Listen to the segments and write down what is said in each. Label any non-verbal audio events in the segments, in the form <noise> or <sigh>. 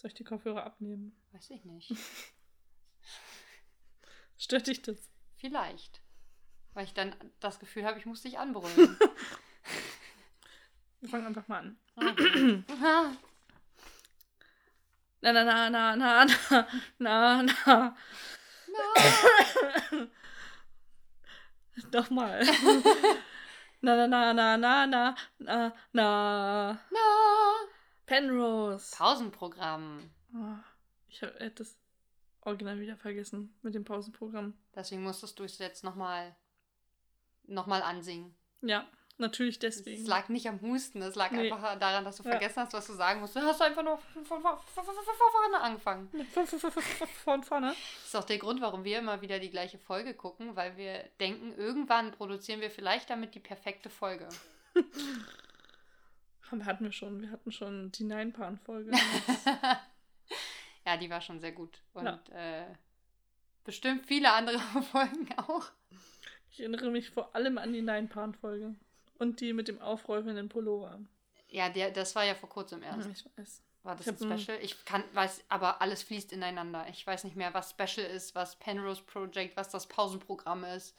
Soll ich die Kopfhörer abnehmen? Weiß ich nicht. Stört dich das? Vielleicht. Weil ich dann das Gefühl habe, ich muss dich anbrüllen. Wir fangen einfach mal an. Ah. Na, na, na, na, na, na, na, na. Nochmal. na, na, na, na, na, na, na, na. Na. Penrose. Pausenprogramm. Oh, ich hab- hätte das Original wieder vergessen mit dem Pausenprogramm. Deswegen musstest du es jetzt nochmal noch mal ansingen. Ja, natürlich Es deswegen. lag nicht am Husten, es lag Nee. einfach daran, dass du Ja. vergessen hast, was du sagen musst. Du hast einfach nur von, von, von, von, vorne angefangen. Von vorne. Das ist auch der Grund, warum wir immer wieder die gleiche Folge gucken, weil wir denken, irgendwann produzieren wir vielleicht damit die perfekte Folge. <laughs> Aber hatten wir schon. Wir hatten schon die Nine-Pan-Folge. <laughs> ja, die war schon sehr gut. Und Ja. äh, bestimmt viele andere <laughs> Folgen auch. ich erinnere mich vor allem an die Nine-Pan-Folge. Und die mit dem aufrollenden Pullover. Ja, der, das war ja vor kurzem erst. ich weiß. War das Ich ein- Special? Ich kann, weiß, aber alles fließt ineinander. Ich weiß nicht mehr, was Special ist, was Penrose Project, was das Pausenprogramm ist.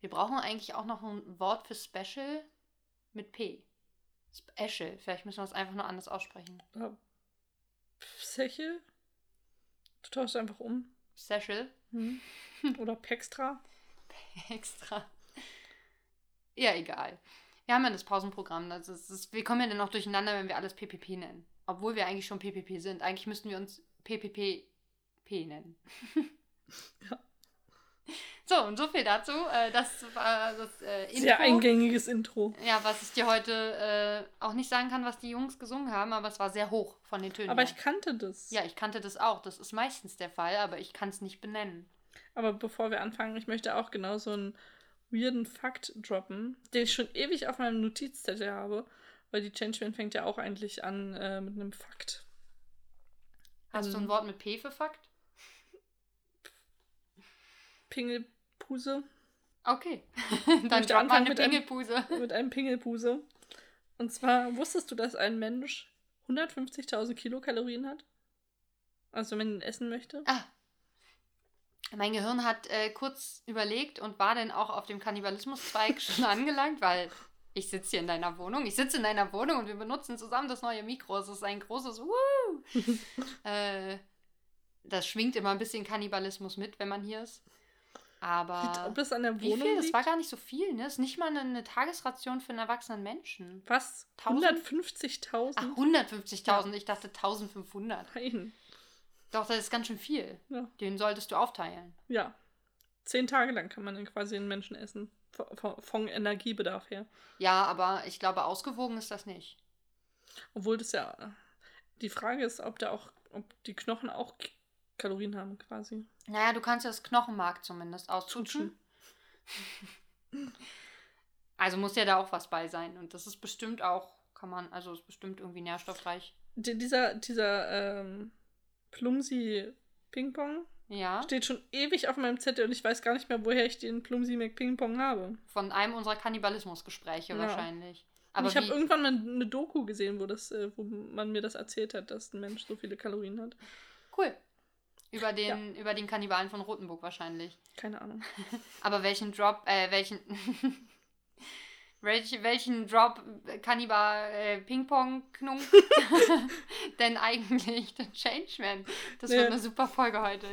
Wir brauchen eigentlich auch noch ein Wort für Special mit P. Special. Vielleicht müssen wir es einfach nur anders aussprechen. Oder Psechel? Du tauschst einfach um. Special. Hm. <laughs> Oder Pextra. Extra. Ja, egal. Wir haben ja das Pausenprogramm. Das ist, das wir kommen ja dann auch durcheinander, wenn wir alles PPP nennen. Obwohl wir eigentlich schon PPP sind. Eigentlich müssten wir uns PPP nennen. <laughs> Ja. <laughs> So, und so viel dazu. Äh, das war das äh, Intro. Sehr eingängiges Intro. Ja, was ich dir heute äh, auch nicht sagen kann, was die Jungs gesungen haben, aber es war sehr hoch von den Tönen. Aber her. ich kannte das. ja, ich kannte das auch. Das ist meistens der Fall, aber ich kann es nicht benennen. Aber bevor wir anfangen, ich möchte auch genau so einen weirden Fakt droppen, den ich schon ewig auf meinem Notizzettel habe, weil die Changeman fängt ja auch eigentlich an äh, mit einem Fakt. Hast du Ähm, ein Wort mit P für Fakt? Pingelpuse Okay. Dann mal anfangen mit einem- Pingelpuse. mit einem Pingelpuse. Und zwar, wusstest du, dass ein Mensch 150.000 Kilokalorien hat? Also wenn er essen möchte? Ah. Mein Gehirn hat äh, kurz überlegt und war dann auch auf dem Kannibalismuszweig <laughs> schon angelangt, weil ich sitze hier in deiner Wohnung. Ich sitze in deiner Wohnung und wir benutzen zusammen das neue Mikro. Es ist ein großes Woo! <laughs> äh, das schwingt immer ein bisschen Kannibalismus mit, wenn man hier ist. Aber Ob das an der wie Wohnung viel? Das liegt? war gar nicht so viel, ne? Das ist nicht mal eine, eine Tagesration für einen erwachsenen Menschen. Was? 1000? 150.000? Ach, 150.000. Ich dachte 1500. Nein. Doch, das ist ganz schön viel. Ja. Den solltest du aufteilen. Ja. Zehn Tage lang kann man dann quasi einen Menschen essen. Von, von, Energiebedarf her. Ja, aber ich glaube, ausgewogen ist das nicht. Obwohl das ja. Die Frage ist, ob da auch, ob die Knochen auch Kalorien haben, quasi. Naja, du kannst ja das Knochenmark zumindest austutschen. <laughs> Also muss ja da auch was bei sein. Und das ist bestimmt auch, kann man, also ist bestimmt irgendwie nährstoffreich. Die, dieser, dieser, ähm, Plumsi Ping-Pong Ja, steht schon ewig auf meinem Zettel und ich weiß gar nicht mehr, woher ich den Plumsi McPing-Pong habe. von einem unserer Kannibalismusgespräche Ja. wahrscheinlich. Aber ich habe irgendwann mal eine Doku gesehen, wo, das, äh, wo man mir das erzählt hat, dass ein Mensch so viele Kalorien hat. cool. Über den, über den Kannibalen von Rotenburg wahrscheinlich. Keine Ahnung. <laughs> Aber welchen Drop, äh, welchen. <laughs> Welch, welchen Drop äh, Kannibal äh, Ping-Pong-Knung <laughs> denn eigentlich der Changeman? Das Ja. wird eine super Folge heute.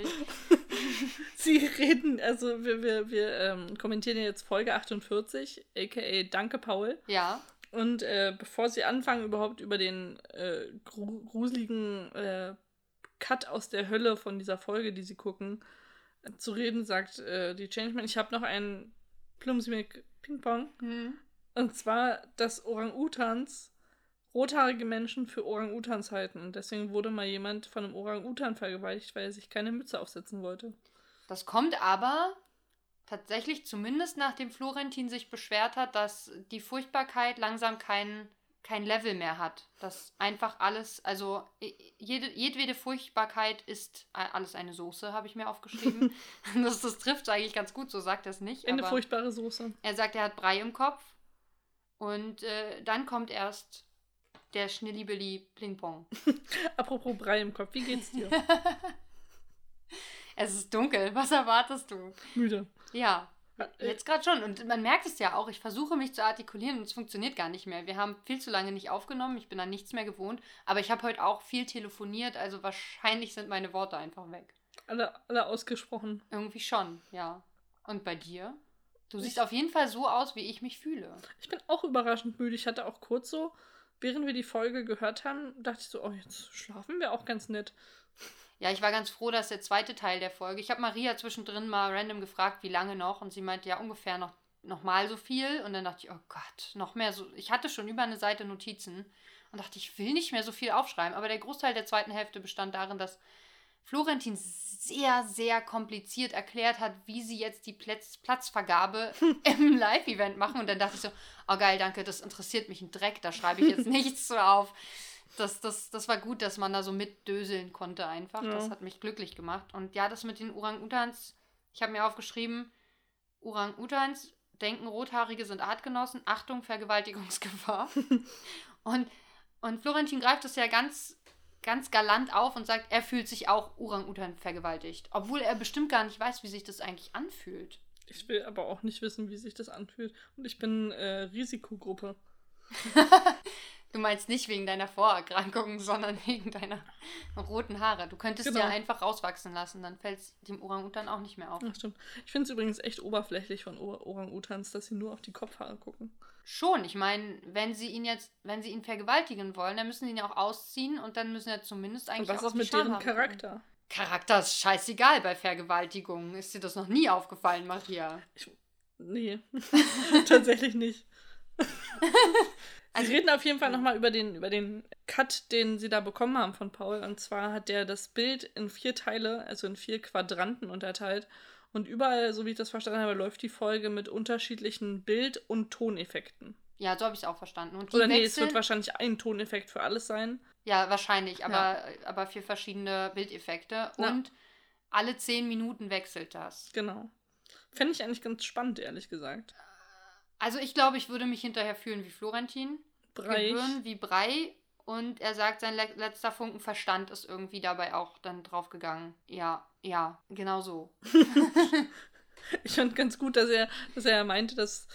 Sie reden, also wir, wir, wir ähm, kommentieren ja jetzt Folge 48, aka Danke Paul. ja, Und äh, bevor sie anfangen, überhaupt über den äh, gru gruseligen äh, Cut aus der Hölle von dieser Folge, die sie gucken, zu reden, sagt äh, die Changeman, ich habe noch einen Plumsmick Ping-Pong. hm. Und zwar, dass Orang-Utans rothaarige Menschen für Orang-Utans halten. Und deswegen wurde mal jemand von einem Orang-Utan vergewaltigt, weil er sich keine Mütze aufsetzen wollte. das kommt aber tatsächlich zumindest nachdem Florentin sich beschwert hat, dass die Furchtbarkeit langsam kein, kein Level mehr hat. Dass einfach alles, also jede, jedwede Furchtbarkeit ist a- alles eine Soße, habe ich mir aufgeschrieben. <laughs> <laughs> das, das trifft eigentlich ganz gut, so sagt er es nicht. Eine furchtbare Soße. er sagt, er hat Brei im Kopf und äh, dann kommt erst der Schnillibelli Pling-Pong. <laughs> Apropos Brei im Kopf, wie geht's dir? es ist dunkel, was erwartest du? Müde. Ja, jetzt gerade schon. Und man merkt es ja auch, ich versuche mich zu artikulieren und es funktioniert gar nicht mehr. Wir haben viel zu lange nicht aufgenommen, ich bin an nichts mehr gewohnt. Aber ich habe heute auch viel telefoniert, also wahrscheinlich sind meine Worte einfach weg. Alle, alle ausgesprochen. Irgendwie schon, ja. Und bei dir? Du siehst auf jeden Fall so aus, wie ich mich fühle. Ich bin auch überraschend müde. Ich hatte auch kurz so, während wir die Folge gehört haben, dachte ich so, oh, jetzt schlafen wir auch ganz nett. Ja, ich war ganz froh, dass der zweite Teil der Folge. Ich habe Maria zwischendrin mal random gefragt, wie lange noch. Und sie meinte, ja, ungefähr noch, noch mal so viel. Und dann dachte ich, oh Gott, noch mehr so. Ich hatte schon über eine Seite Notizen und dachte, ich will nicht mehr so viel aufschreiben. Aber der Großteil der zweiten Hälfte bestand darin, dass Florentin sehr, sehr kompliziert erklärt hat, wie sie jetzt die Platz Platzvergabe <laughs> im Live-Event machen. Und dann dachte ich so, oh geil, danke, das interessiert mich ein Dreck, da schreibe ich jetzt <laughs> nichts so auf das, das, das war gut, dass man da so mitdöseln konnte einfach. Ja. Das hat mich glücklich gemacht. Und ja, das mit den Orang-Utans, ich habe mir aufgeschrieben, Orang-Utans denken, Rothaarige sind Artgenossen. Achtung, Vergewaltigungsgefahr. <laughs> und, und Florentin greift das ja ganz, ganz galant auf und sagt, er fühlt sich auch Orang-Utan vergewaltigt. Obwohl er bestimmt gar nicht weiß, wie sich das eigentlich anfühlt. Ich will aber auch nicht wissen, wie sich das anfühlt. Und ich bin äh, Risikogruppe. <laughs> Du meinst nicht wegen deiner Vorerkrankungen, <laughs> sondern wegen deiner roten Haare. Du könntest genau. ja einfach rauswachsen lassen, dann fällt es dem Orang-Utan auch nicht mehr auf. Ach, stimmt. Ich finde es übrigens echt oberflächlich von Orang-Utans, dass sie nur auf die Kopfhaare gucken. Schon, ich meine, wenn sie ihn jetzt, wenn sie ihn vergewaltigen wollen, dann müssen sie ihn ja auch ausziehen und dann müssen ja zumindest eigentlich. Und was ist mit deren Charakter? Gucken. Charakter ist scheißegal bei Vergewaltigungen. Ist dir das noch nie aufgefallen, Maria? Ich, nee, <laughs> tatsächlich nicht. <laughs> Also, sie reden auf jeden Fall nochmal über den, über den Cut, den sie da bekommen haben von Paul. Und zwar hat der das Bild in vier Teile, also in vier Quadranten unterteilt. Und überall, so wie ich das verstanden habe, läuft die Folge mit unterschiedlichen Bild- und Toneffekten. Ja, so habe ich es auch verstanden. Und Oder nee, es wird wahrscheinlich ein Toneffekt für alles sein. Ja, wahrscheinlich, aber, ja. aber für verschiedene Bildeffekte. Und ja. alle zehn Minuten wechselt das. Genau. Fände ich eigentlich ganz spannend, ehrlich gesagt. Also ich glaube, ich würde mich hinterher fühlen wie Florentin. Brei. Gewöhnen wie Brei. Und er sagt, sein letzter Funken Verstand ist irgendwie dabei auch dann draufgegangen. Ja, ja, genau so. <laughs> ich fand ganz gut, dass er, dass er meinte, dass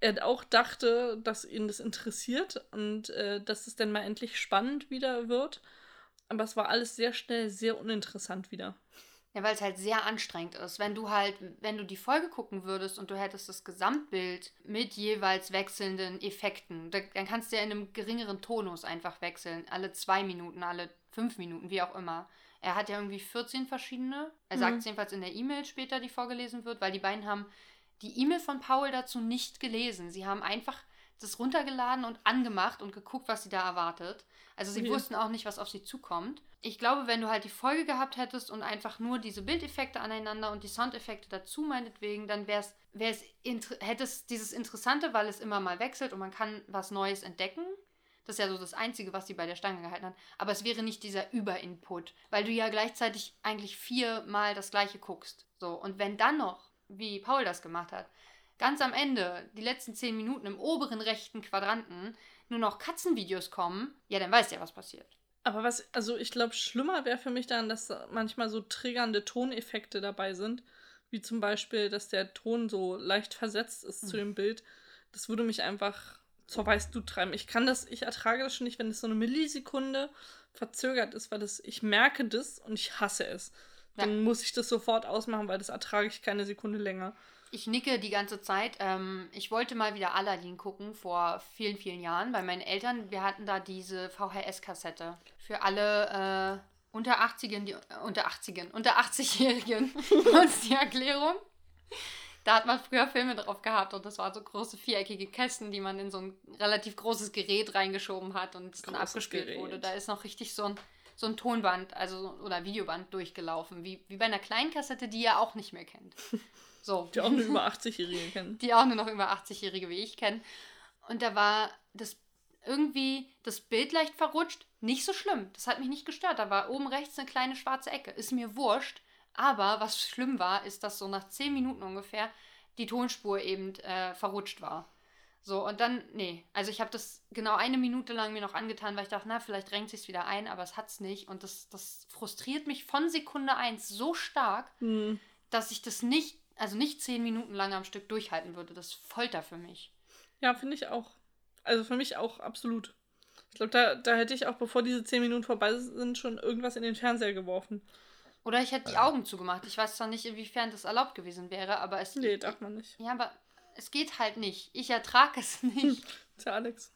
er auch dachte, dass ihn das interessiert und äh, dass es dann mal endlich spannend wieder wird. Aber es war alles sehr schnell sehr uninteressant wieder. Ja, weil es halt sehr anstrengend ist. Wenn du halt, wenn du die Folge gucken würdest und du hättest das Gesamtbild mit jeweils wechselnden Effekten, dann kannst du ja in einem geringeren Tonus einfach wechseln. Alle zwei Minuten, alle fünf Minuten, wie auch immer. Er hat ja irgendwie 14 verschiedene. Er sagt es mhm. jedenfalls in der E-Mail später, die vorgelesen wird, weil die beiden haben die E-Mail von Paul dazu nicht gelesen. Sie haben einfach das runtergeladen und angemacht und geguckt, was sie da erwartet. Also sie okay. wussten auch nicht, was auf sie zukommt. Ich glaube, wenn du halt die Folge gehabt hättest und einfach nur diese Bildeffekte aneinander und die Soundeffekte dazu meinetwegen, dann wär's, wär's hätte es dieses Interessante, weil es immer mal wechselt und man kann was Neues entdecken. Das ist ja so das Einzige, was sie bei der Stange gehalten hat. Aber es wäre nicht dieser Überinput, weil du ja gleichzeitig eigentlich viermal das gleiche guckst. So, und wenn dann noch, wie Paul das gemacht hat, ganz am Ende, die letzten zehn Minuten im oberen rechten Quadranten, nur noch Katzenvideos kommen, ja, dann weißt du ja, was passiert. Aber was, also ich glaube, schlimmer wäre für mich dann, dass manchmal so triggernde Toneffekte dabei sind. Wie zum Beispiel, dass der Ton so leicht versetzt ist mhm. zu dem Bild. Das würde mich einfach zur Weißblut treiben. Ich kann das, ich ertrage das schon nicht, wenn es so eine Millisekunde verzögert ist, weil das, ich merke das und ich hasse es. Ja. Dann muss ich das sofort ausmachen, weil das ertrage ich keine Sekunde länger. Ich nicke die ganze Zeit. Ähm, ich wollte mal wieder Aladdin gucken vor vielen, vielen Jahren bei meinen Eltern. Wir hatten da diese VHS-Kassette für alle äh, unter 80 die, äh, unter 80 unter 80-Jährigen uns <laughs> die Erklärung. Da hat man früher Filme drauf gehabt und das waren so große viereckige Kästen, die man in so ein relativ großes Gerät reingeschoben hat und es dann abgespielt Gerät. wurde. Da ist noch richtig so ein, so ein Tonband, also oder Videoband durchgelaufen, wie, wie bei einer kleinen Kassette, die ihr auch nicht mehr kennt. <laughs> So. Die auch nur über 80-Jährige kennen. <laughs> Die auch nur noch über 80-Jährige wie ich kennen. Und da war das irgendwie das Bild leicht verrutscht. Nicht so schlimm. Das hat mich nicht gestört. Da war oben rechts eine kleine schwarze Ecke. Ist mir wurscht. Aber was schlimm war, ist, dass so nach 10 Minuten ungefähr die Tonspur eben äh, verrutscht war. So, und dann, nee. Also ich habe das genau eine Minute lang mir noch angetan, weil ich dachte, na, vielleicht drängt sich's wieder ein, aber es hat's nicht. Und das, das frustriert mich von Sekunde eins so stark, Hm. dass ich das nicht, also nicht zehn Minuten lang am Stück durchhalten würde. Das ist Folter für mich. Ja, finde ich auch. Also für mich auch absolut. Ich glaube, da, da hätte ich auch, bevor diese zehn Minuten vorbei sind, schon irgendwas in den Fernseher geworfen. Oder ich hätte die Augen zugemacht. Ich weiß zwar nicht, inwiefern das erlaubt gewesen wäre, aber es. Nee, darf man nicht. Ja, aber es geht halt nicht. Ich ertrage es <laughs> nicht. Tja, Alex.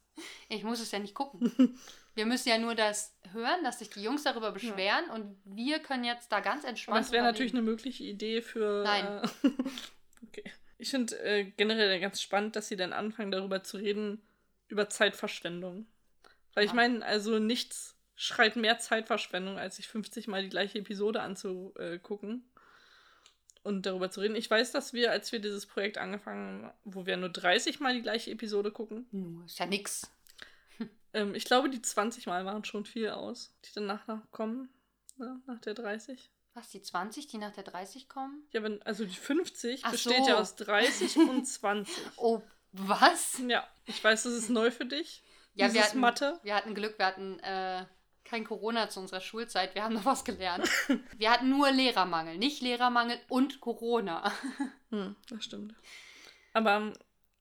Ich muss es ja nicht gucken. <laughs> Wir müssen ja nur das hören, dass sich die Jungs darüber beschweren und wir können jetzt da ganz entspannt. Aber es wäre natürlich eine mögliche Idee für. Nein. Äh, <laughs> okay. Ich finde äh, generell ganz spannend, dass sie dann anfangen, darüber zu reden, über Zeitverschwendung. Weil ich Ja. meine, also nichts schreit mehr Zeitverschwendung, als sich 50 Mal die gleiche Episode anzugucken und darüber zu reden. Ich weiß, dass wir, als wir dieses Projekt angefangen haben, wo wir nur 30 Mal die gleiche Episode gucken, Nur, ist ja nix. Ähm, ich glaube, die 20 Mal waren schon viel aus, die danach kommen, ne, nach der 30. Was, die 20, die nach der 30 kommen? Ja, wenn, also die 50 Ach besteht so. ja aus 30 und <laughs> 20. Oh, was? Ja, ich weiß, das ist neu für dich. Ja, wir hatten, Mathe. wir hatten Glück, wir hatten äh, kein Corona zu unserer Schulzeit, wir haben noch was gelernt. <laughs> wir hatten nur Lehrermangel, nicht Lehrermangel und Corona. <laughs> Hm, das stimmt. Aber,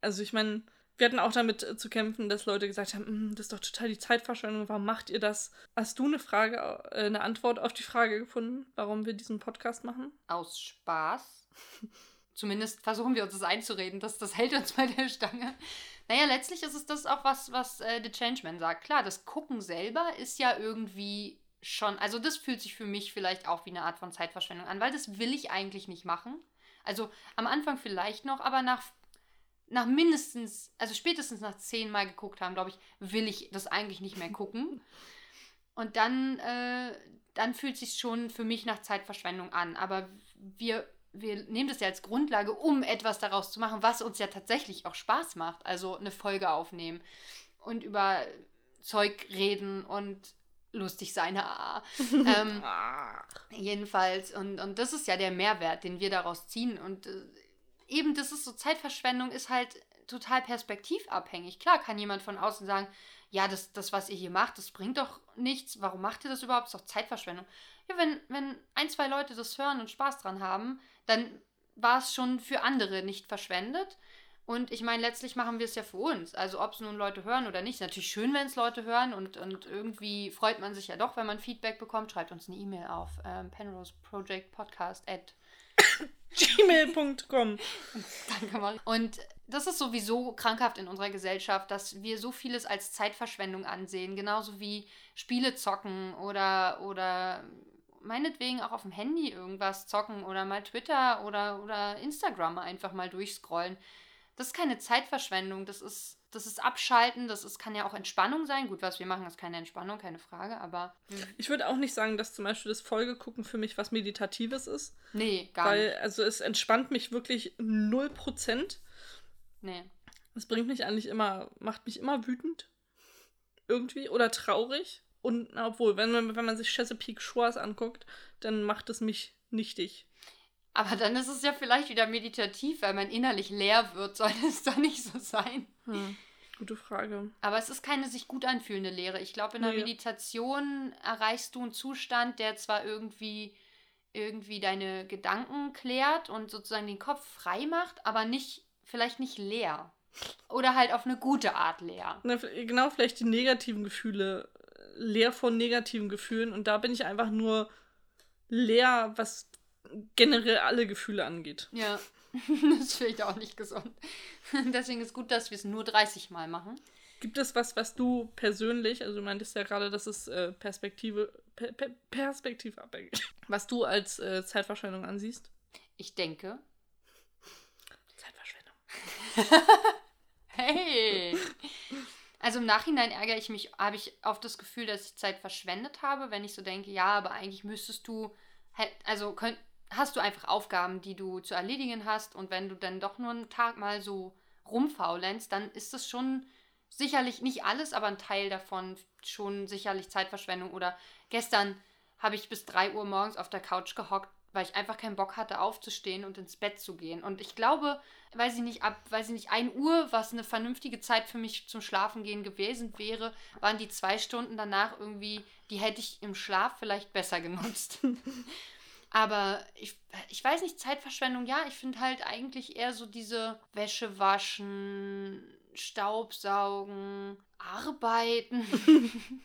also ich meine, wir hatten auch damit äh, zu kämpfen, dass Leute gesagt haben, "Hm, das ist doch total die Zeitverschwendung, warum macht ihr das? Hast du eine Frage, äh, eine Antwort auf die Frage gefunden, warum wir diesen Podcast machen? Aus Spaß. <laughs> Zumindest versuchen wir uns das einzureden, das, das hält uns bei der Stange. Naja, letztlich ist es das auch, was, was äh, The Changeman sagt. Klar, das Gucken selber ist ja irgendwie schon, also das fühlt sich für mich vielleicht auch wie eine Art von Zeitverschwendung an, weil das will ich eigentlich nicht machen. Also am Anfang vielleicht noch, aber nach, nach mindestens, also spätestens nach zehnmal geguckt haben, glaube ich, will ich das eigentlich nicht mehr gucken. <laughs> Und dann, äh, dann fühlt sich schon für mich nach Zeitverschwendung an. Aber wir, wir nehmen das ja als Grundlage, um etwas daraus zu machen, was uns ja tatsächlich auch Spaß macht. Also eine Folge aufnehmen und über Zeug reden und lustig sein. <laughs> ähm, Ah. Jedenfalls, und, und das ist ja der Mehrwert, den wir daraus ziehen. Und äh, eben, das ist so, Zeitverschwendung ist halt total perspektivabhängig. Klar kann jemand von außen sagen, ja, das, das, was ihr hier macht, das bringt doch nichts. Warum macht ihr das überhaupt? Das ist doch Zeitverschwendung. Ja, wenn, wenn ein, zwei Leute das hören und Spaß dran haben, dann war es schon für andere nicht verschwendet. Und ich meine, letztlich machen wir es ja für uns. Also ob es nun Leute hören oder nicht. Natürlich schön, wenn es Leute hören und, und irgendwie freut man sich ja doch, wenn man Feedback bekommt. Schreibt uns eine E-Mail auf ähm, penroseprojectpodcast at Gmail.com. Danke, Marie. Und das ist sowieso krankhaft in unserer Gesellschaft, dass wir so vieles als Zeitverschwendung ansehen. Genauso wie Spiele zocken oder, oder meinetwegen auch auf dem Handy irgendwas zocken oder mal Twitter oder, oder Instagram einfach mal durchscrollen. Das ist keine Zeitverschwendung, das ist, das ist Abschalten, das ist, kann ja auch Entspannung sein. Gut, was wir machen, ist keine Entspannung, keine Frage, aber Ich würde auch nicht sagen, dass zum Beispiel das Folgegucken für mich was Meditatives ist. nee, gar weil, nicht. also es entspannt mich wirklich 0%. Nee. Es bringt mich eigentlich immer, macht mich immer wütend. Irgendwie. Oder traurig. Und na, obwohl, wenn man, wenn man sich Chesapeake Shores anguckt, dann macht es mich nichtig. Aber dann ist es ja vielleicht wieder meditativ, weil man innerlich leer wird. <laughs> Soll es doch nicht so sein? Hm. Gute Frage. Aber es ist keine sich gut anfühlende Lehre. Ich glaube, in der Nee. Meditation erreichst du einen Zustand, der zwar irgendwie, irgendwie deine Gedanken klärt und sozusagen den Kopf frei macht, aber nicht, vielleicht nicht leer. Oder halt auf eine gute Art leer. Na, genau, vielleicht die negativen Gefühle. äh, Leer von negativen Gefühlen. Und da bin ich einfach nur leer, was generell alle Gefühle angeht. Ja, <laughs> das finde ich auch nicht gesund. <laughs> Deswegen ist gut, dass wir es nur 30 Mal machen. Gibt es was, was du persönlich, also du meintest ja gerade, das ist äh, Perspektive, per, per, perspektivabhängig, was du als äh, Zeitverschwendung ansiehst? Ich denke. Zeitverschwendung. <laughs> Hey! Also im Nachhinein ärgere ich mich, habe ich oft das Gefühl, dass ich Zeit verschwendet habe, wenn ich so denke, ja, aber eigentlich müsstest du, halt- also könnt, hast du einfach Aufgaben, die du zu erledigen hast und wenn du dann doch nur einen Tag mal so rumfaulenzst, dann ist das schon sicherlich nicht alles, aber ein Teil davon schon sicherlich Zeitverschwendung. Oder gestern habe ich bis 3 Uhr morgens auf der Couch gehockt, weil ich einfach keinen Bock hatte, aufzustehen und ins Bett zu gehen. Und ich glaube, weiß ich nicht, ab, weiß ich nicht, 1 Uhr, was eine vernünftige Zeit für mich zum Schlafen gehen gewesen wäre, waren die zwei Stunden danach irgendwie, die hätte ich im Schlaf vielleicht besser genutzt. <laughs> Aber ich, ich weiß nicht, Zeitverschwendung, ja, ich finde halt eigentlich eher so diese Wäsche waschen, Staubsaugen, arbeiten. <laughs>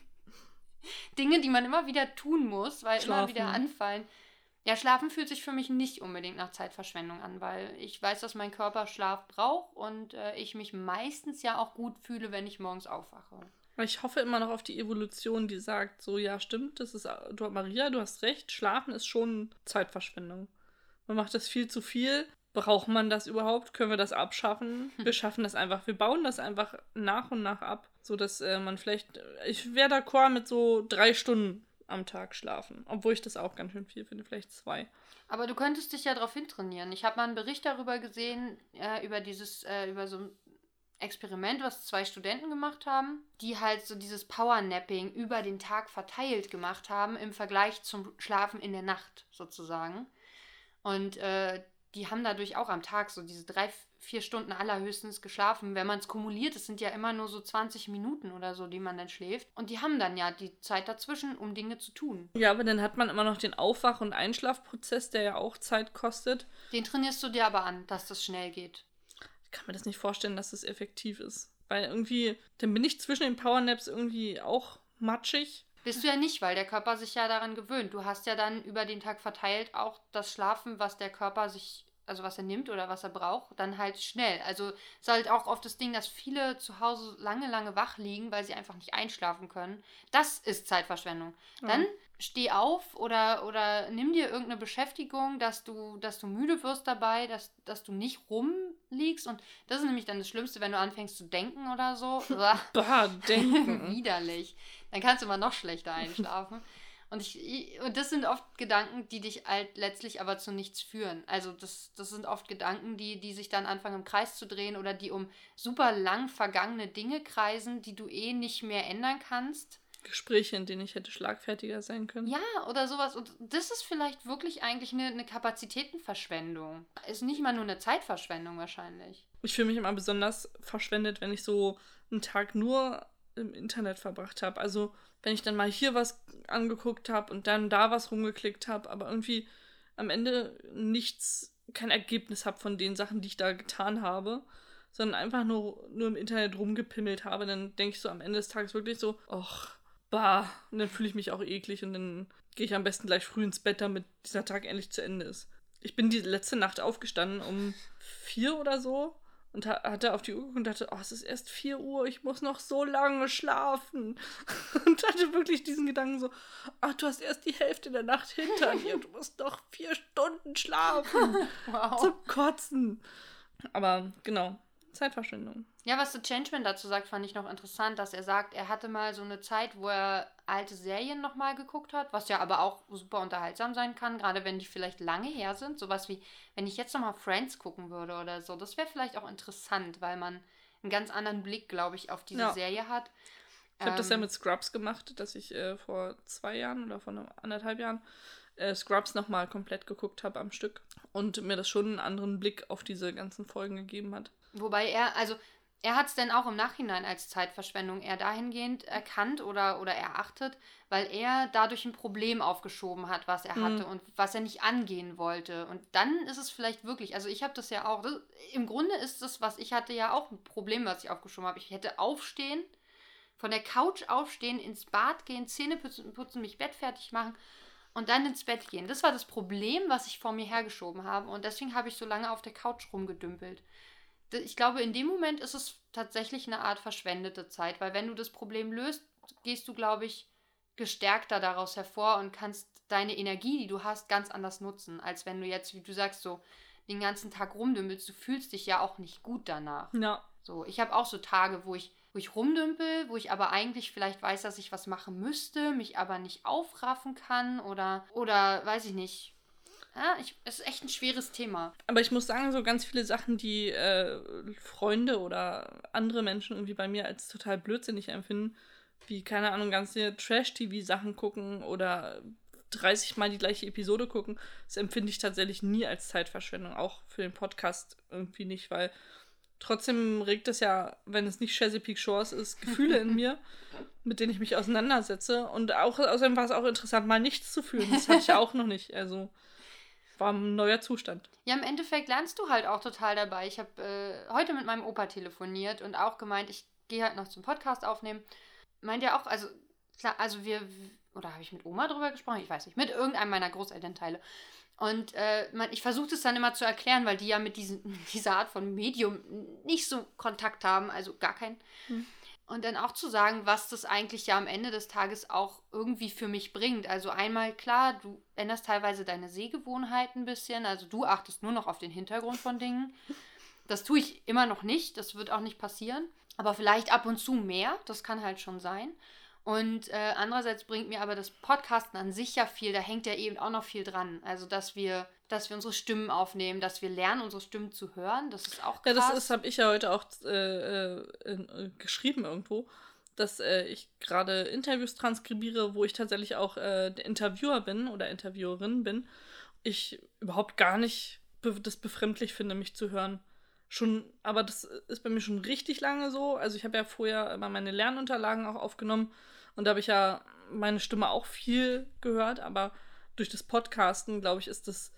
Dinge, die man immer wieder tun muss, weil Schlafen. immer wieder anfallen. Ja, Schlafen fühlt sich für mich nicht unbedingt nach Zeitverschwendung an, weil ich weiß, dass mein Körper Schlaf braucht und äh, ich mich meistens ja auch gut fühle, wenn ich morgens aufwache. Ich hoffe immer noch auf die Evolution, die sagt, so ja, stimmt, das ist du Maria, du hast recht, Schlafen ist schon Zeitverschwendung. Man macht das viel zu viel. Braucht man das überhaupt? Können wir das abschaffen? <laughs> Wir schaffen das einfach. Wir bauen das einfach nach und nach ab, sodass äh, man vielleicht. Ich wäre d'accord mit so drei Stunden am Tag schlafen. Obwohl ich das auch ganz schön viel finde, vielleicht zwei. Aber du könntest dich ja darauf hintrainieren. Ich habe mal einen Bericht darüber gesehen, äh, über dieses, äh, über so ein Experiment, was zwei Studenten gemacht haben, die halt so dieses Powernapping über den Tag verteilt gemacht haben im Vergleich zum Schlafen in der Nacht sozusagen. Und äh, die haben dadurch auch am Tag so diese drei, vier Stunden allerhöchstens geschlafen. Wenn man es kumuliert, es sind ja immer nur so 20 Minuten oder so, die man dann schläft. Und die haben dann ja die Zeit dazwischen, um Dinge zu tun. Ja, aber dann hat man immer noch den Aufwach- und Einschlafprozess, der ja auch Zeit kostet. Den trainierst du dir aber an, dass das schnell geht. Ich kann mir das nicht vorstellen, dass das effektiv ist. Weil irgendwie, dann bin ich zwischen den Powernaps irgendwie auch matschig. Bist du ja nicht, weil der Körper sich ja daran gewöhnt. Du hast ja dann über den Tag verteilt auch das Schlafen, was der Körper sich also was er nimmt oder was er braucht, dann halt schnell. Also ist halt auch oft das Ding, dass viele zu Hause lange, lange wach liegen, weil sie einfach nicht einschlafen können. Das ist Zeitverschwendung. Ja. Dann steh auf oder, oder nimm dir irgendeine Beschäftigung, dass du, dass du müde wirst dabei, dass, dass du nicht rumliegst. Und das ist nämlich dann das Schlimmste, wenn du anfängst zu denken oder so. <laughs> bah, denken. <laughs> Widerlich. Dann kannst du immer noch schlechter einschlafen. Und, ich, und das sind oft Gedanken, die dich halt letztlich aber zu nichts führen. Also das, das sind oft Gedanken, die, die sich dann anfangen im Kreis zu drehen oder die um super lang vergangene Dinge kreisen, die du eh nicht mehr ändern kannst. Gespräche, in denen ich hätte schlagfertiger sein können. Ja, oder sowas. Und das ist vielleicht wirklich eigentlich eine, eine Kapazitätenverschwendung. Ist nicht mal nur eine Zeitverschwendung wahrscheinlich. Ich fühle mich immer besonders verschwendet, wenn ich so einen Tag nur im Internet verbracht habe. Also wenn ich dann mal hier was angeguckt habe und dann da was rumgeklickt habe, aber irgendwie am Ende nichts, kein Ergebnis habe von den Sachen, die ich da getan habe, sondern einfach nur, nur im Internet rumgepimmelt habe, dann denke ich so am Ende des Tages wirklich so, ach, bah, und dann fühle ich mich auch eklig und dann gehe ich am besten gleich früh ins Bett, damit dieser Tag endlich zu Ende ist. Ich bin die letzte Nacht aufgestanden um vier oder so und hatte auf die Uhr und dachte, oh, es ist erst 4 Uhr, ich muss noch so lange schlafen. <laughs> Und hatte wirklich diesen Gedanken so, ach, du hast erst die Hälfte der Nacht hinter <laughs> dir, du musst noch vier Stunden schlafen. <laughs> Wow. Zum Kotzen. Aber genau, Zeitverschwendung. Ja, was der Changeman dazu sagt, fand ich noch interessant, dass er sagt, er hatte mal so eine Zeit, wo er alte Serien nochmal geguckt hat, was ja aber auch super unterhaltsam sein kann, gerade wenn die vielleicht lange her sind. Sowas wie, wenn ich jetzt nochmal Friends gucken würde oder so. Das wäre vielleicht auch interessant, weil man einen ganz anderen Blick, glaube ich, auf diese ja. Serie hat. Ich habe ähm, das ja ähm, mit Scrubs gemacht, dass ich äh, vor zwei Jahren oder vor anderthalb Jahren äh, Scrubs nochmal komplett geguckt habe am Stück und mir das schon einen anderen Blick auf diese ganzen Folgen gegeben hat. Wobei er, also er hat es denn auch im Nachhinein als Zeitverschwendung eher dahingehend erkannt oder, oder erachtet, weil er dadurch ein Problem aufgeschoben hat, was er mhm. hatte und was er nicht angehen wollte. Und dann ist es vielleicht wirklich, also ich habe das ja auch, das, im Grunde ist das, was ich hatte, ja auch ein Problem, was ich aufgeschoben habe. Ich hätte aufstehen, von der Couch aufstehen, ins Bad gehen, Zähne putzen, putzen mich Bett fertig machen und dann ins Bett gehen. Das war das Problem, was ich vor mir hergeschoben habe. Und deswegen habe ich so lange auf der Couch rumgedümpelt ich glaube, in dem Moment ist es tatsächlich eine Art verschwendete Zeit, weil wenn du das Problem löst, gehst du, glaube ich, gestärkter daraus hervor und kannst deine Energie, die du hast, ganz anders nutzen, als wenn du jetzt, wie du sagst, so den ganzen Tag rumdümpelst. Du fühlst dich ja auch nicht gut danach. Ja. So, ich habe auch so Tage, wo ich, wo ich rumdümpel, wo ich aber eigentlich vielleicht weiß, dass ich was machen müsste, mich aber nicht aufraffen kann oder, oder weiß ich nicht, ja, ich, es ist echt ein schweres Thema. Aber ich muss sagen, so ganz viele Sachen, die äh, Freunde oder andere Menschen irgendwie bei mir als total blödsinnig empfinden, wie, keine Ahnung, ganze Trash-TV-Sachen gucken oder 30 Mal die gleiche Episode gucken. Das empfinde ich tatsächlich nie als Zeitverschwendung, auch für den Podcast irgendwie nicht, weil trotzdem regt es ja, wenn es nicht Chesapeake Shores ist, Gefühle in <laughs> mir, mit denen ich mich auseinandersetze. Und auch außerdem war es auch interessant, mal nichts zu fühlen. Das hatte ich <laughs> auch noch nicht. Also war ein neuer Zustand. Ja, im Endeffekt lernst du halt auch total dabei. Ich habe äh, heute mit meinem Opa telefoniert und auch gemeint, ich gehe halt noch zum Podcast aufnehmen. Meint ja auch, also klar, also wir, oder habe ich mit Oma drüber gesprochen? Ich weiß nicht, mit irgendeinem meiner Großelternteile. Und äh, man, ich versuche es dann immer zu erklären, weil die ja mit diesen, <laughs> dieser Art von Medium nicht so Kontakt haben, also gar keinen. Hm. Und dann auch zu sagen, was das eigentlich ja am Ende des Tages auch irgendwie für mich bringt. Also einmal klar, du änderst teilweise deine Sehgewohnheiten ein bisschen. Also du achtest nur noch auf den Hintergrund von Dingen. Das tue ich immer noch nicht. Das wird auch nicht passieren. Aber vielleicht ab und zu mehr. Das kann halt schon sein. Und äh, andererseits bringt mir aber das Podcasten an sich ja viel, da hängt ja eben auch noch viel dran. Also, dass wir, dass wir unsere Stimmen aufnehmen, dass wir lernen, unsere Stimmen zu hören, das ist auch krass. Ja, das habe ich ja heute auch äh, äh, geschrieben irgendwo, dass äh, ich gerade Interviews transkribiere, wo ich tatsächlich auch äh, der Interviewer bin oder Interviewerin bin. Ich überhaupt gar nicht be das befremdlich finde, mich zu hören schon, aber das ist bei mir schon richtig lange so. Also ich habe ja vorher immer meine Lernunterlagen auch aufgenommen und da habe ich ja meine Stimme auch viel gehört, aber durch das Podcasten, glaube ich, ist das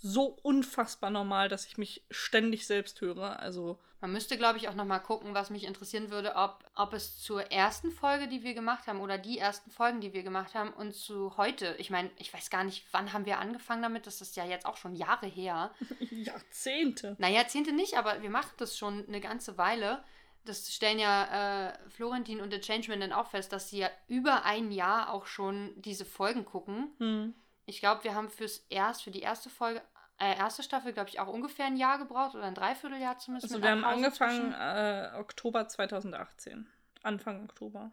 so unfassbar normal, dass ich mich ständig selbst höre. Also man müsste, glaube ich, auch noch mal gucken, was mich interessieren würde, ob, ob es zur ersten Folge, die wir gemacht haben, oder die ersten Folgen, die wir gemacht haben, und zu heute. Ich meine, ich weiß gar nicht, wann haben wir angefangen damit? Das ist ja jetzt auch schon Jahre her. <laughs> Jahrzehnte. Na, Jahrzehnte nicht, aber wir machen das schon eine ganze Weile. Das stellen ja äh, Florentin und The Changeman dann auch fest, dass sie ja über ein Jahr auch schon diese Folgen gucken. Hm. Ich glaube, wir haben fürs erst, für die erste Folge äh, erste Staffel, glaube ich, auch ungefähr ein Jahr gebraucht oder ein Dreivierteljahr zumindest. Also wir haben angefangen äh, Oktober 2018. Anfang Oktober.